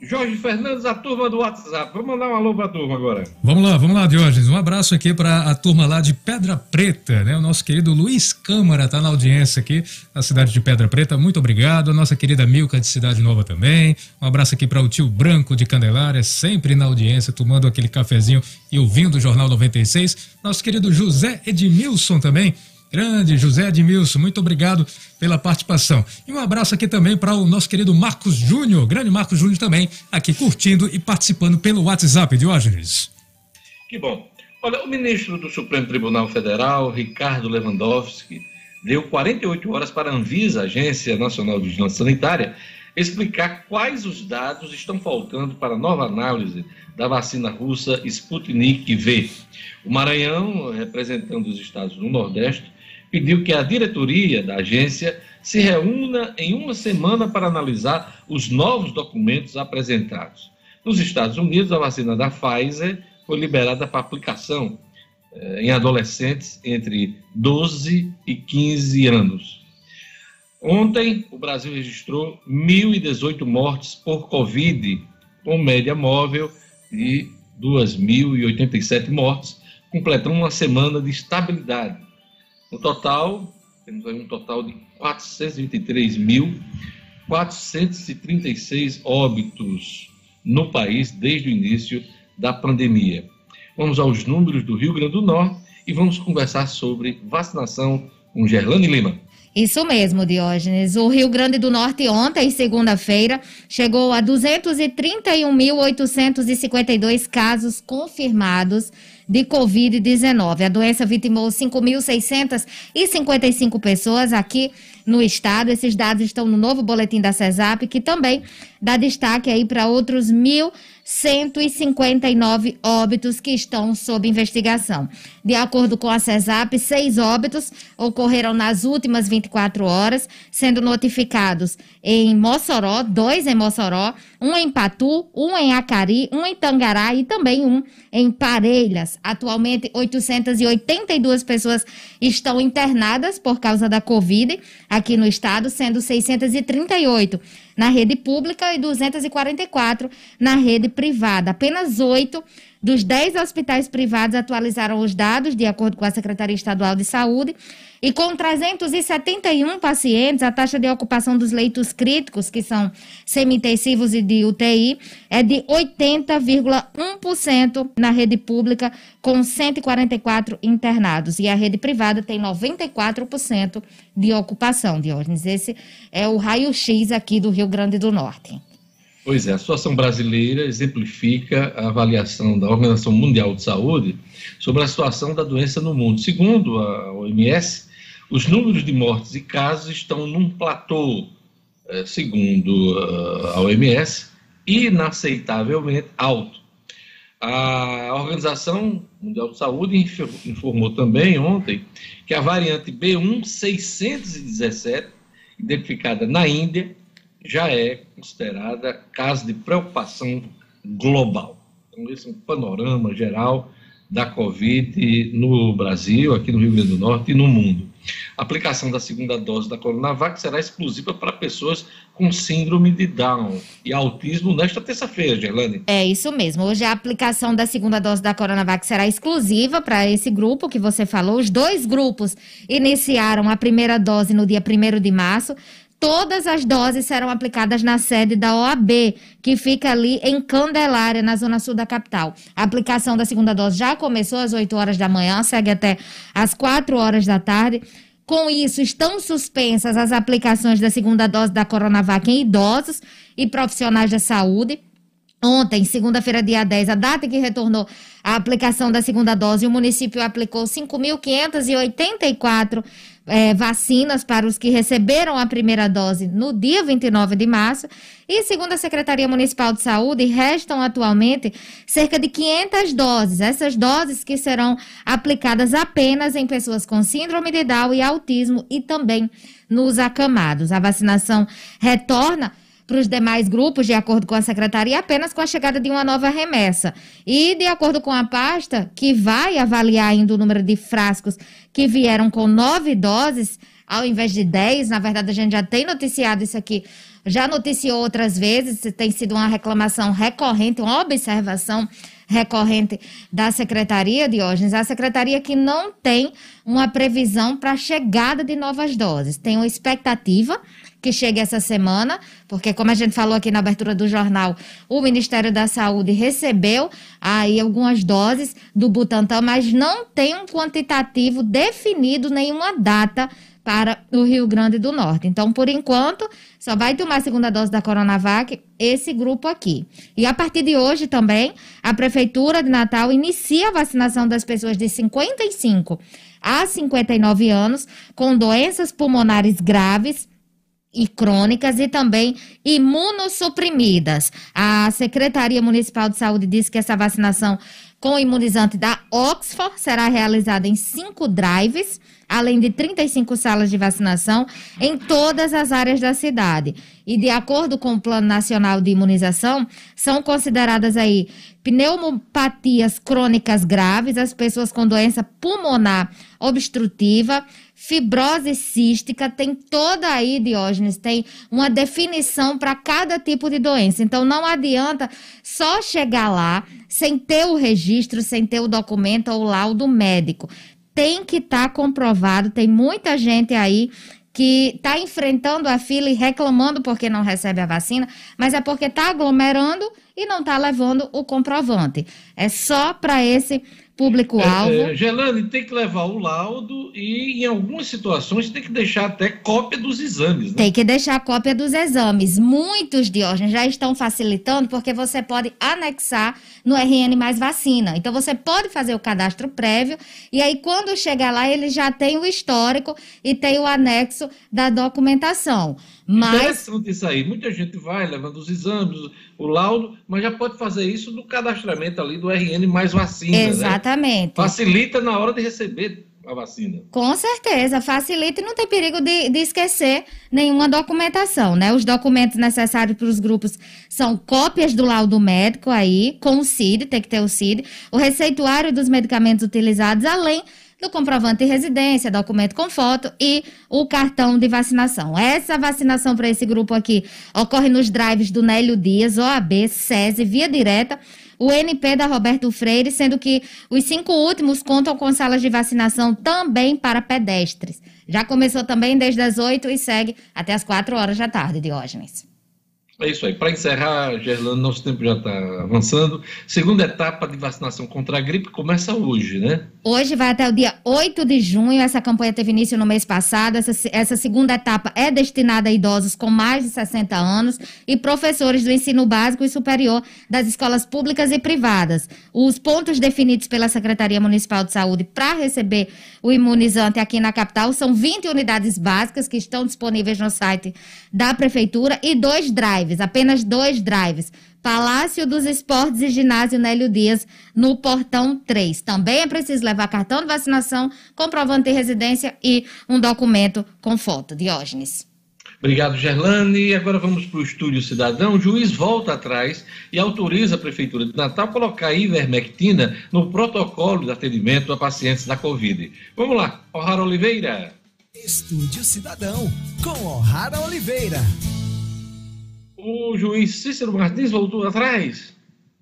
Speaker 1: Jorge Fernandes, a turma do WhatsApp. Vamos mandar um alô para a turma agora.
Speaker 5: Vamos lá, vamos lá, Diógenes. Um abraço aqui para a turma lá de Pedra Preta, né? O nosso querido Luiz Câmara está na audiência aqui, na cidade de Pedra Preta. Muito obrigado. A nossa querida Milka de Cidade Nova também. Um abraço aqui para o tio Branco de Candelária, sempre na audiência, tomando aquele cafezinho e ouvindo o Jornal 96. Nosso querido José Edmilson também Grande José Edmilson, muito obrigado pela participação. E um abraço aqui também para o nosso querido Marcos Júnior, grande Marcos Júnior também, aqui curtindo e participando pelo WhatsApp, Diógenes.
Speaker 1: Que bom. Olha, o ministro do Supremo Tribunal Federal, Ricardo Lewandowski, deu 48 horas para a Anvisa, Agência Nacional de Vigilância Sanitária, explicar quais os dados estão faltando para a nova análise da vacina russa Sputnik V. O Maranhão, representando os estados do Nordeste, pediu que a diretoria da agência se reúna em uma semana para analisar os novos documentos apresentados. Nos Estados Unidos, a vacina da Pfizer foi liberada para aplicação eh, em adolescentes entre 12 e 15 anos. Ontem, o Brasil registrou 1.018 mortes por Covid, com média móvel de 2.087 mortes, completando uma semana de estabilidade no total, temos aí um total de 423.436 óbitos no país desde o início da pandemia. Vamos aos números do Rio Grande do Norte e vamos conversar sobre vacinação com Gerlane Lima.
Speaker 2: Isso mesmo, Diógenes. O Rio Grande do Norte ontem, segunda-feira, chegou a 231.852 casos confirmados de Covid-19. A doença vitimou 5.655 pessoas aqui no estado. Esses dados estão no novo boletim da CESAP, que também dá destaque aí para outros 1.159 óbitos que estão sob investigação. De acordo com a CESAP, seis óbitos ocorreram nas últimas 24 horas, sendo notificados em Mossoró, dois em Mossoró, um em Patu, um em Acari, um em Tangará e também um em Parelhas. Atualmente, 882 pessoas estão internadas por causa da Covid aqui no estado, sendo 638 na rede pública e 244 na rede privada. Apenas oito dos 10 hospitais privados atualizaram os dados, de acordo com a Secretaria Estadual de Saúde, e com 371 pacientes, a taxa de ocupação dos leitos críticos, que são semi-intensivos e de UTI, é de 80,1% na rede pública, com 144 internados. E a rede privada tem 94% de ocupação, Diógenes. Esse é o raio-x aqui do Rio Grande do Norte.
Speaker 1: Pois é, a situação brasileira exemplifica a avaliação da Organização Mundial de Saúde sobre a situação da doença no mundo. Segundo a OMS, os números de mortes e casos estão num platô, eh, segundo eh, a OMS, inaceitavelmente alto. A Organização Mundial de Saúde informou também ontem que a variante B1617, identificada na Índia, já é considerada caso de preocupação global. Então, esse é um panorama geral da Covid no Brasil, aqui no Rio Grande do Norte e no mundo. A aplicação da segunda dose da Coronavac será exclusiva para pessoas com síndrome de Down e autismo nesta terça-feira, Gerlane.
Speaker 2: É isso mesmo. Hoje a aplicação da segunda dose da Coronavac será exclusiva para esse grupo que você falou. Os dois grupos iniciaram a primeira dose no dia 1 de março. Todas as doses serão aplicadas na sede da OAB, que fica ali em Candelária, na zona sul da capital. A aplicação da segunda dose já começou às 8 horas da manhã, segue até às 4 horas da tarde. Com isso, estão suspensas as aplicações da segunda dose da Coronavac em idosos e profissionais da saúde. Ontem, segunda-feira, dia 10, a data que retornou a aplicação da segunda dose, o município aplicou 5.584 é, vacinas para os que receberam a primeira dose no dia 29 de março. E, segundo a Secretaria Municipal de Saúde, restam atualmente cerca de 500 doses. Essas doses que serão aplicadas apenas em pessoas com síndrome de Down e autismo e também nos acamados. A vacinação retorna para os demais grupos, de acordo com a secretaria, apenas com a chegada de uma nova remessa. E, de acordo com a pasta, que vai avaliar ainda o número de frascos que vieram com nove doses, ao invés de dez, na verdade, a gente já tem noticiado isso aqui, já noticiou outras vezes, tem sido uma reclamação recorrente, uma observação recorrente da Secretaria, Diógenes, a Secretaria que não tem uma previsão para a chegada de novas doses. Tem uma expectativa que chegue essa semana, porque como a gente falou aqui na abertura do jornal, o Ministério da Saúde recebeu aí algumas doses do Butantan, mas não tem um quantitativo definido, nenhuma data para o Rio Grande do Norte. Então, por enquanto, só vai tomar a segunda dose da Coronavac esse grupo aqui. E a partir de hoje também, a Prefeitura de Natal inicia a vacinação das pessoas de 55 a 59 anos com doenças pulmonares graves e crônicas e também imunossuprimidas. A Secretaria Municipal de Saúde disse que essa vacinação com imunizante da Oxford será realizada em cinco drives, além de 35 salas de vacinação em todas as áreas da cidade. E de acordo com o Plano Nacional de Imunização, são consideradas aí pneumopatias crônicas graves, as pessoas com doença pulmonar obstrutiva, fibrose cística, tem toda aí, Diógenes, tem uma definição para cada tipo de doença. Então não adianta só chegar lá sem ter o registro, sem ter o documento ou o laudo médico. Tem que estar tá comprovado, tem muita gente aí que está enfrentando a fila e reclamando porque não recebe a vacina, mas é porque está aglomerando e não está levando o comprovante. É só para esse público-alvo. É,
Speaker 1: é, Gelane, tem que levar o laudo e, em algumas situações, tem que deixar até cópia dos exames. Né?
Speaker 2: Tem que deixar cópia dos exames. Muitos, Diógenes, já estão facilitando porque você pode anexar no RN mais vacina. Então, você pode fazer o cadastro prévio e aí, quando chegar lá, ele já tem o histórico e tem o anexo da documentação. Mas...
Speaker 1: Interessante isso aí. Muita gente vai levando os exames, o laudo, mas já pode fazer isso no cadastramento ali do RN mais vacina.
Speaker 2: Né? Exatamente. Né?
Speaker 1: Facilita na hora de receber a vacina.
Speaker 2: Com certeza, facilita e não tem perigo de, de esquecer nenhuma documentação, né? Os documentos necessários para os grupos são cópias do laudo médico aí, com o CID, tem que ter o CID, o receituário dos medicamentos utilizados, além do comprovante de residência, documento com foto e o cartão de vacinação. Essa vacinação para esse grupo aqui ocorre nos drives do Nélio Dias, OAB, SESI, via direta, o NP da Roberto Freire, sendo que os cinco últimos contam com salas de vacinação também para pedestres. Já começou também desde as 8 e segue até as 4 horas da tarde, Diógenes.
Speaker 1: É isso aí. Para encerrar, Gerlando, nosso tempo já está avançando. Segunda etapa de vacinação contra a gripe começa hoje, né?
Speaker 2: Hoje vai até o dia 8 de junho. Essa campanha teve início no mês passado. Essa, essa segunda etapa é destinada a idosos com mais de 60 anos e professores do ensino básico e superior das escolas públicas e privadas. Os pontos definidos pela Secretaria Municipal de Saúde para receber o imunizante aqui na capital são 20 unidades básicas que estão disponíveis no site da Prefeitura e dois drives, apenas dois drives. Palácio dos Esportes e Ginásio Nélio Dias, no Portão 3. Também é preciso levar cartão de vacinação, comprovante de residência e um documento com foto. Diógenes.
Speaker 1: Obrigado, Gerlane. Agora vamos para o Estúdio Cidadão. O juiz volta atrás e autoriza a Prefeitura de Natal a colocar a ivermectina no protocolo de atendimento a pacientes da Covid. Vamos lá, O'Hara Oliveira.
Speaker 7: Estúdio Cidadão, com O'Hara Oliveira.
Speaker 1: O juiz Cícero Martins voltou atrás.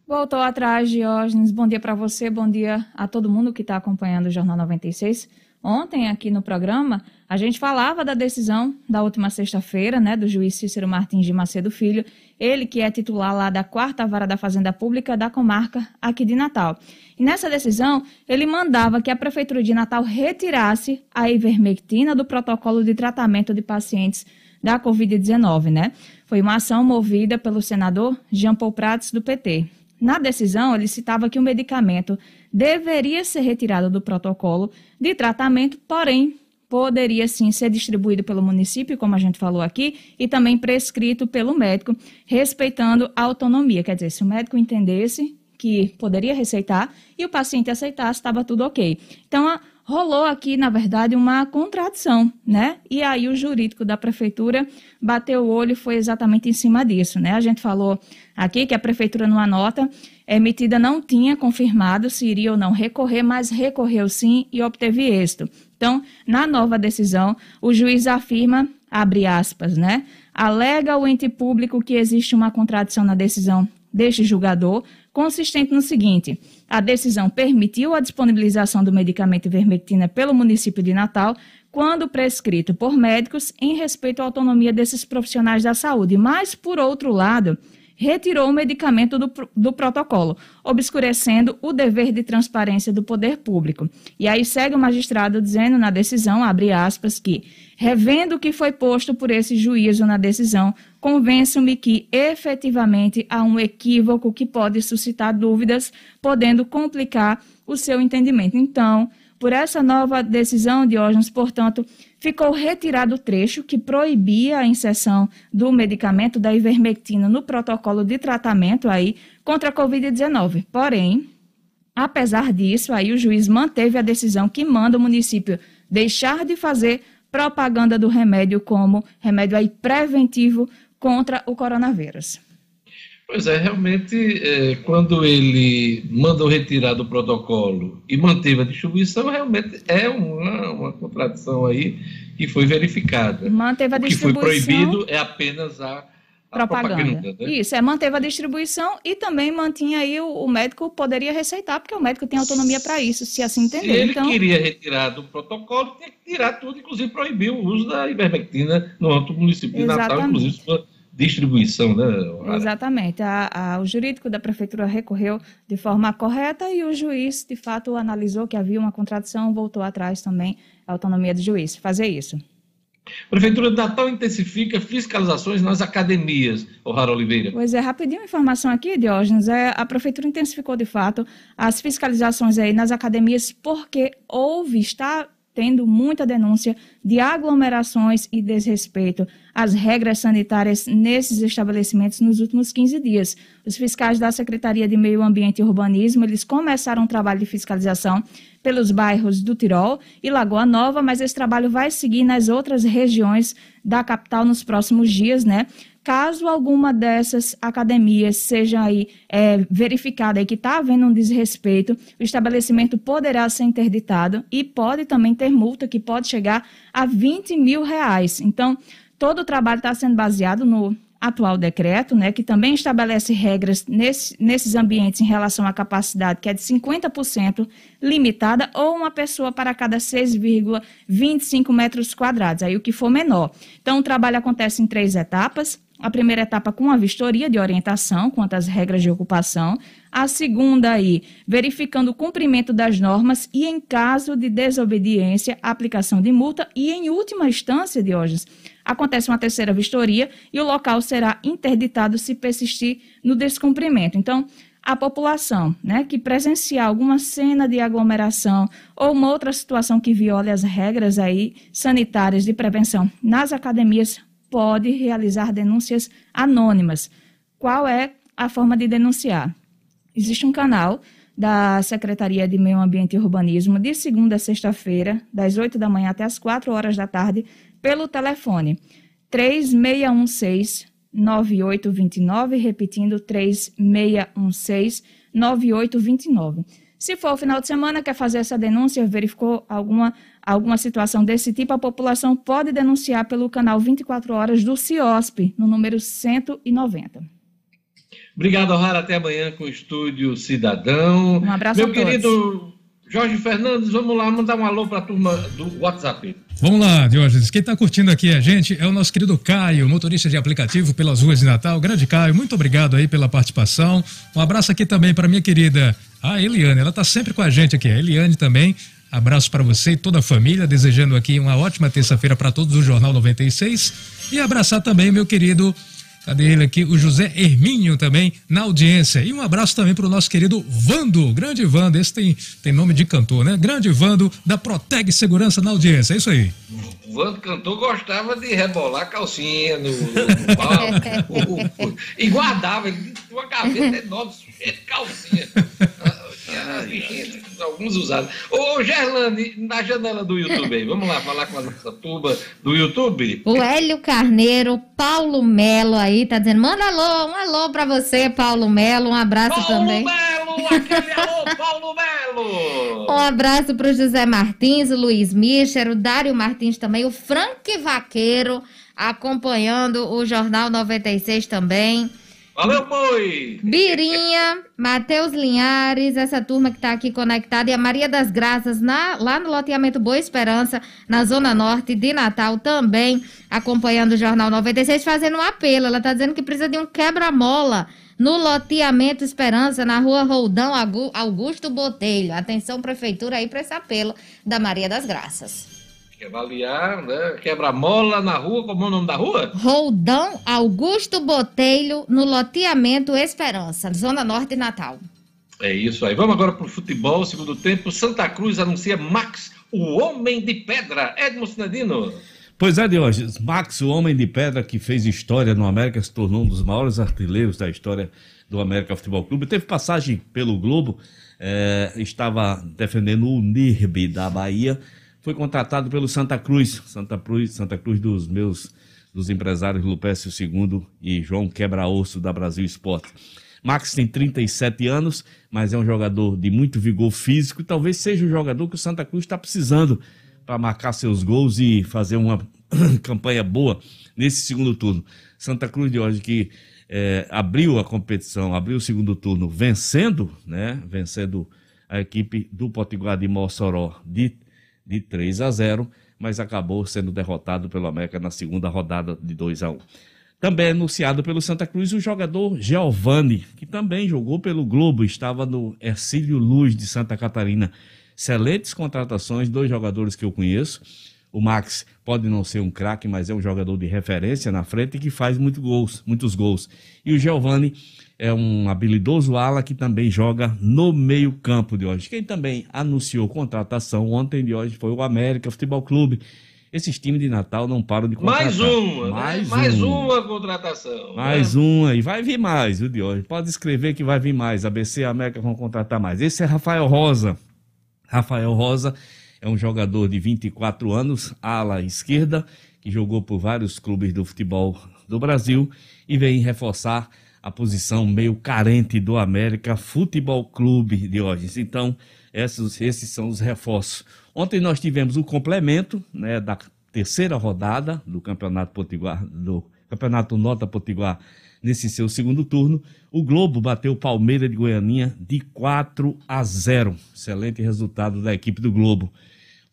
Speaker 11: Voltou atrás, Diógenes. Bom dia para você, bom dia a todo mundo que está acompanhando o Jornal 96. Ontem, aqui no programa, a gente falava da decisão da última sexta-feira, né, do juiz Cícero Martins de Macedo Filho, ele que é titular lá da quarta vara da Fazenda Pública da comarca aqui de Natal. E nessa decisão, ele mandava que a Prefeitura de Natal retirasse a ivermectina do protocolo de tratamento de pacientes da Covid-19, né? Foi uma ação movida pelo senador Jean Paul Prats, do PT. Na decisão, ele citava que o medicamento deveria ser retirado do protocolo de tratamento, porém poderia sim ser distribuído pelo município, como a gente falou aqui, e também prescrito pelo médico, respeitando a autonomia. Quer dizer, se o médico entendesse que poderia receitar e o paciente aceitasse, estava tudo ok. Então, rolou aqui, na verdade, uma contradição, né? E aí o jurídico da prefeitura bateu o olho e foi exatamente em cima disso, né? A gente falou aqui que a prefeitura, numa nota emitida, não tinha confirmado se iria ou não recorrer, mas recorreu sim e obteve êxito. Então, na nova decisão, o juiz afirma, abre aspas, né? Alega o ente público que existe uma contradição na decisão deste julgador, consistente no seguinte: a decisão permitiu a disponibilização do medicamento ivermectina pelo município de Natal, quando prescrito por médicos, em respeito à autonomia desses profissionais da saúde. Mas, por outro lado, retirou o medicamento do, do protocolo, obscurecendo o dever de transparência do poder público. E aí segue o magistrado dizendo na decisão, abre aspas, que, revendo o que foi posto por esse juízo na decisão, convenço-me que efetivamente há um equívoco que pode suscitar dúvidas, podendo complicar o seu entendimento. Então, por essa nova decisão, Diógenes, portanto, ficou retirado o trecho que proibia a inserção do medicamento da ivermectina no protocolo de tratamento aí contra a Covid-19. Porém, apesar disso, aí o juiz manteve a decisão que manda o município deixar de fazer propaganda do remédio como remédio aí preventivo contra o coronavírus.
Speaker 1: Pois é, realmente, é, quando ele mandou retirar do protocolo e manteve a distribuição, realmente é uma, uma contradição aí que foi verificada.
Speaker 11: Manteve a distribuição.
Speaker 1: O que foi proibido é apenas a propaganda. propaganda
Speaker 11: né? Isso, é manteve a distribuição e também mantinha aí o, o médico poderia receitar, porque o médico tem autonomia para isso, se assim entender.
Speaker 1: Se ele
Speaker 11: então...
Speaker 1: queria retirar do protocolo, tinha que tirar tudo, inclusive proibir o uso da ivermectina no âmbito do município de. Natal, inclusive sua distribuição, né?
Speaker 11: Exatamente. A, a, o jurídico da prefeitura recorreu de forma correta e o juiz, de fato, analisou que havia uma contradição, voltou atrás também a autonomia do juiz fazer isso.
Speaker 1: Prefeitura de Natal intensifica fiscalizações nas academias, O'Hara Oliveira.
Speaker 11: Pois é, rapidinho informação aqui, Diógenes, é, a Prefeitura intensificou de fato as fiscalizações aí nas academias porque houve, está tendo muita denúncia de aglomerações e desrespeito às regras sanitárias nesses estabelecimentos nos últimos 15 dias. Os fiscais da Secretaria de Meio Ambiente e Urbanismo, eles começaram um trabalho de fiscalização pelos bairros do Tirol e Lagoa Nova, mas esse trabalho vai seguir nas outras regiões da capital nos próximos dias, né? Caso alguma dessas academias seja aí é, verificada e que está havendo um desrespeito, o estabelecimento poderá ser interditado e pode também ter multa que pode chegar a 20 mil reais. Então, todo o trabalho está sendo baseado no atual decreto, né, que também estabelece regras nesse, nesses ambientes em relação à capacidade, que é de 50% limitada, ou uma pessoa para cada 6,25 metros quadrados, aí o que for menor. Então, o trabalho acontece em três etapas. A primeira etapa com a vistoria de orientação quanto às regras de ocupação. A segunda aí, verificando o cumprimento das normas e, em caso de desobediência, aplicação de multa. E, em última instância, Diógenes, acontece uma terceira vistoria e o local será interditado se persistir no descumprimento. Então, a população né, que presenciar alguma cena de aglomeração ou uma outra situação que viole as regras aí sanitárias de prevenção nas academias pode realizar denúncias anônimas. Qual é a forma de denunciar? Existe um canal da Secretaria de Meio Ambiente e Urbanismo de segunda a sexta-feira, das 8 da manhã até as 4 horas da tarde, pelo telefone 3616 9829, repetindo 3616 9829. Se for o final de semana, quer fazer essa denúncia, verificou alguma, alguma situação desse tipo, a população pode denunciar pelo canal 24 horas do CIOSP, no número 190.
Speaker 1: Obrigado, Rara. Até amanhã com o Estúdio Cidadão.
Speaker 11: Um abraço
Speaker 1: Meu
Speaker 11: a todos.
Speaker 1: querido Jorge Fernandes, vamos lá mandar um alô para a turma do WhatsApp.
Speaker 5: Vamos lá, Diógenes. Quem está curtindo aqui a gente é o nosso querido Caio, motorista de aplicativo pelas ruas de Natal. Grande Caio, muito obrigado aí pela participação. Um abraço aqui também para minha querida a Eliane. Ela está sempre com a gente aqui. A Eliane também. Abraço para você e toda a família, desejando aqui uma ótima terça-feira para todos do Jornal 96. E abraçar também meu querido Cadê ele aqui? O José Hermínio também na audiência. E um abraço também para o nosso querido Vando, grande Vando. Esse tem, tem nome de cantor, né? Grande Vando da Proteg Segurança na audiência. É isso aí.
Speaker 1: O Vando Cantor gostava de rebolar calcinha no, no palco *laughs* e guardava, ele tinha uma gaveta enorme, cheia de calcinha. Alguns usados. Ô, Gerlane, na janela do YouTube aí, vamos lá falar com a nossa turma do YouTube?
Speaker 2: O Hélio Carneiro, Paulo Melo aí, tá dizendo, manda alô, um alô pra você, Paulo Melo, um abraço
Speaker 1: Paulo
Speaker 2: também.
Speaker 1: Melo, aquele alô, *laughs* Paulo Melo!
Speaker 2: Um abraço pro José Martins, o Luiz Mischer, o Dário Martins também, o Frank Vaqueiro, acompanhando o Jornal 96 também.
Speaker 1: Valeu, boi!
Speaker 2: Birinha, Matheus Linhares, essa turma que está aqui conectada, e a Maria das Graças, na- lá no loteamento Boa Esperança, na Zona Norte de Natal, também acompanhando o Jornal 96, fazendo um apelo. Ela está dizendo que precisa de um quebra-mola no loteamento Esperança, na rua Roldão Augusto Botelho. Atenção, prefeitura, aí para esse apelo da Maria das Graças.
Speaker 1: Quer avaliar, né? Quebra-mola na rua, como é o nome da rua?
Speaker 2: Roldão Augusto Botelho, no loteamento Esperança, Zona Norte de Natal.
Speaker 1: É isso aí. Vamos agora para o futebol, segundo tempo. Santa Cruz anuncia Max, o homem de pedra. Edmo Sinedino.
Speaker 4: Pois é, Diógenes. Max, o homem de pedra que fez história no América, se tornou um dos maiores artilheiros da história do América Futebol Clube. Teve passagem pelo Globo, eh, estava defendendo o NIRB da Bahia. Foi contratado pelo Santa Cruz, Santa Cruz, Santa Cruz dos meus dos empresários Lupécio II e João Quebra-Osso da Brasil Esporte. Max tem 37 anos, mas é um jogador de muito vigor físico e talvez seja o jogador que o Santa Cruz está precisando para marcar seus gols e fazer uma *clears throat* campanha boa nesse segundo turno. Santa Cruz de hoje que eh, abriu a competição, abriu o segundo turno vencendo, né? Vencendo a equipe do Potiguar de Mossoró de, de 3 a 0, mas acabou sendo derrotado pelo América na segunda rodada de 2 a 1. Também é anunciado pelo Santa Cruz o jogador Giovani, que também jogou pelo Globo, estava no Ercílio Luz de Santa Catarina. Excelentes contratações, dois jogadores que eu conheço. O Max pode não ser um craque, mas é um jogador de referência na frente e que faz muito gols, muitos gols. E o Giovani é um habilidoso ala que também joga no meio-campo de hoje. Quem também anunciou contratação ontem de hoje foi o América Futebol Clube. Esses times de Natal não param de contratar.
Speaker 1: Mais uma, né?
Speaker 4: Mais,
Speaker 1: mais
Speaker 4: um.
Speaker 1: uma contratação.
Speaker 4: Mais
Speaker 1: né?
Speaker 4: uma, e vai vir mais, viu, de hoje. Pode escrever que vai vir mais. ABC e América vão contratar mais. Esse é Rafael Rosa. Rafael Rosa é um jogador de 24 anos, ala esquerda, que jogou por vários clubes do futebol do Brasil e vem reforçar a posição meio carente do América Futebol Clube de hoje. Então, esses, esses são os reforços. Ontem nós tivemos o complemento né, da terceira rodada do Campeonato Potiguar, do Campeonato Nota Potiguar, nesse seu segundo turno. O Globo bateu o Palmeiras de Goianinha de 4 a 0. Excelente resultado da equipe do Globo.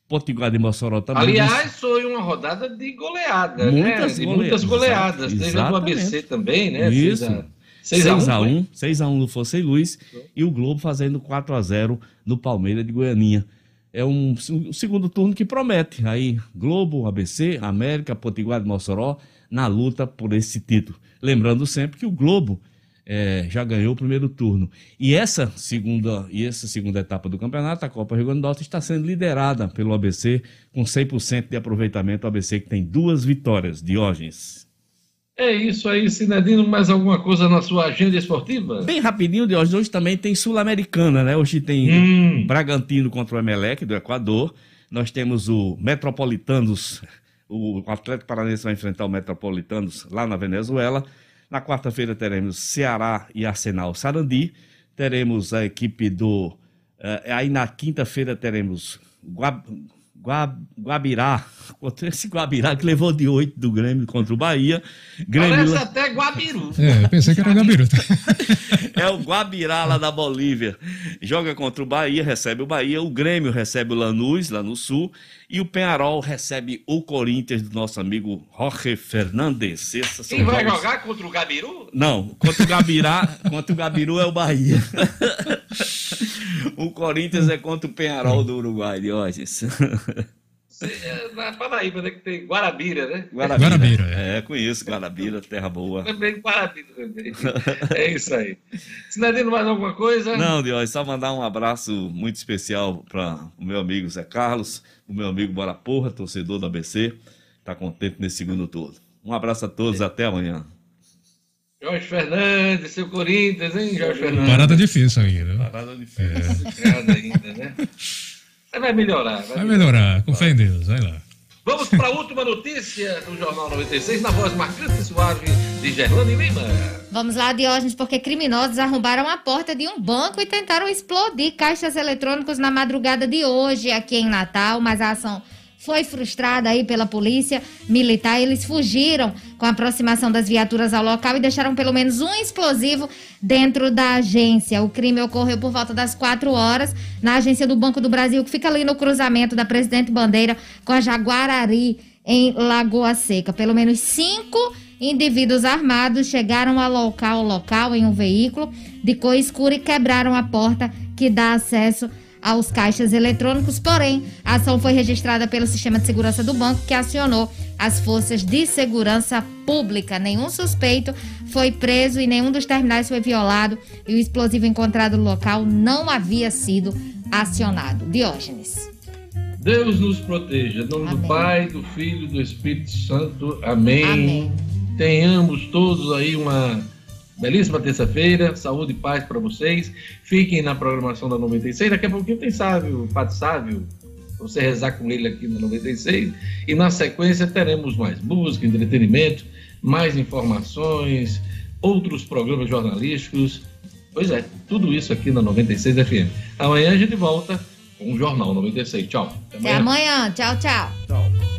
Speaker 4: Potiguar de Mossoró também.
Speaker 1: Aliás, foi uma rodada de goleada,
Speaker 4: muitas
Speaker 1: né? De
Speaker 4: goleadas,
Speaker 1: muitas goleadas.
Speaker 4: exato,
Speaker 1: Teve do ABC também, né?
Speaker 4: Isso.
Speaker 1: 6x1.
Speaker 4: 6x1 no Fosse Luz e o Globo fazendo 4x0 no Palmeiras de Goianinha. É um, um segundo turno que promete. Aí, Globo, ABC, América, Potiguar de Mossoró, na luta por esse título. Lembrando sempre que o Globo eh, já ganhou o primeiro turno. E essa segunda, e essa segunda etapa do campeonato, a Copa Rio Grande do Norte, está sendo liderada pelo ABC, com 100% de aproveitamento. O ABC que tem duas vitórias. Diógenes.
Speaker 1: É isso aí, Sinedino. Mais alguma coisa na sua agenda esportiva?
Speaker 4: Bem rapidinho, Diógenes, hoje também tem Sul-Americana, né? Hoje tem
Speaker 1: Hum.
Speaker 4: Bragantino contra o Emelec, do Equador. Nós temos o Metropolitanos, o Atlético Paranaense vai enfrentar o Metropolitanos lá na Venezuela. Na quarta-feira teremos Ceará e Arsenal Sarandi. Teremos a equipe do. eh, aí na quinta-feira teremos Gua- Gua- Guabirá, *laughs* contra esse Guabirá que levou de 8 do Grêmio contra o Bahia. Grêmio
Speaker 1: Parece até Guabiru.
Speaker 5: É, eu pensei que era Gabiru. *laughs*
Speaker 4: é o Guabirá lá da Bolívia. Joga contra o Bahia, recebe o Bahia. O Grêmio recebe o Lanús, lá no Sul. E o Penharol recebe o Corinthians do nosso amigo Jorge Fernandes.
Speaker 1: Quem vai
Speaker 4: jogos-
Speaker 1: jogar contra o Gabiru?
Speaker 4: Não, contra o Gabirá, contra o Gabiru é o Bahia. *laughs* o Corinthians é contra o Penharol do Uruguai, Diógenes.
Speaker 1: É, Na Paraíba, né? Que tem Guarabira, né?
Speaker 5: Guarabira,
Speaker 4: É, conheço Guarabira, terra boa.
Speaker 1: Lembrei de Guarabira também. É isso aí. Sinedino, mais alguma coisa?
Speaker 4: Não, Diógenes, só mandar um abraço muito especial para o meu amigo Zé Carlos, o meu amigo Bora Porra, torcedor do ABC, tá contente nesse segundo turno. Um abraço a todos, até amanhã.
Speaker 1: Jorge Fernandes, seu Corinthians, hein, Jorge Fernandes?
Speaker 5: Parada difícil aí, né?
Speaker 4: Parada difícil.
Speaker 1: Complicado ainda, né? Mas vai melhorar.
Speaker 5: Vai melhorar, com fé em Deus, vai lá.
Speaker 1: Vamos para a última notícia do Jornal 96, na voz marcante e suave de Gerlane Lima.
Speaker 2: Vamos lá, Diógenes, porque criminosos arrombaram a porta de um banco e tentaram explodir caixas eletrônicos na madrugada de hoje aqui em Natal, mas a ação foi frustrada aí pela polícia militar. Eles fugiram com a aproximação das viaturas ao local e deixaram pelo menos um explosivo dentro da agência. O crime ocorreu por volta das 4 horas na agência do Banco do Brasil, que fica ali no cruzamento da Presidente Bandeira com a Jaguarari, em Lagoa Seca. Pelo menos cinco indivíduos armados chegaram ao local, local em um veículo de cor escura e quebraram a porta que dá acesso aos caixas eletrônicos. Porém, a ação foi registrada pelo sistema de segurança do banco, que acionou as forças de segurança pública. Nenhum suspeito foi preso e nenhum dos terminais foi violado. E o explosivo encontrado no local não havia sido acionado. Diógenes.
Speaker 1: Deus nos proteja. Em nome do
Speaker 2: Amém.
Speaker 1: Pai, do Filho e do Espírito Santo. Amém.
Speaker 2: Amém.
Speaker 1: Tenhamos todos aí uma belíssima terça-feira. Saúde e paz para vocês. Fiquem na programação da 96. Daqui a pouquinho tem Sávio, Padre Sávio. Você rezar com ele aqui na 96. E na sequência teremos mais música, entretenimento, mais informações, outros programas jornalísticos. Pois é, tudo isso aqui na 96 FM. Amanhã a gente volta com o Jornal 96. Tchau.
Speaker 2: Até amanhã. Tchau, tchau.
Speaker 1: Tchau.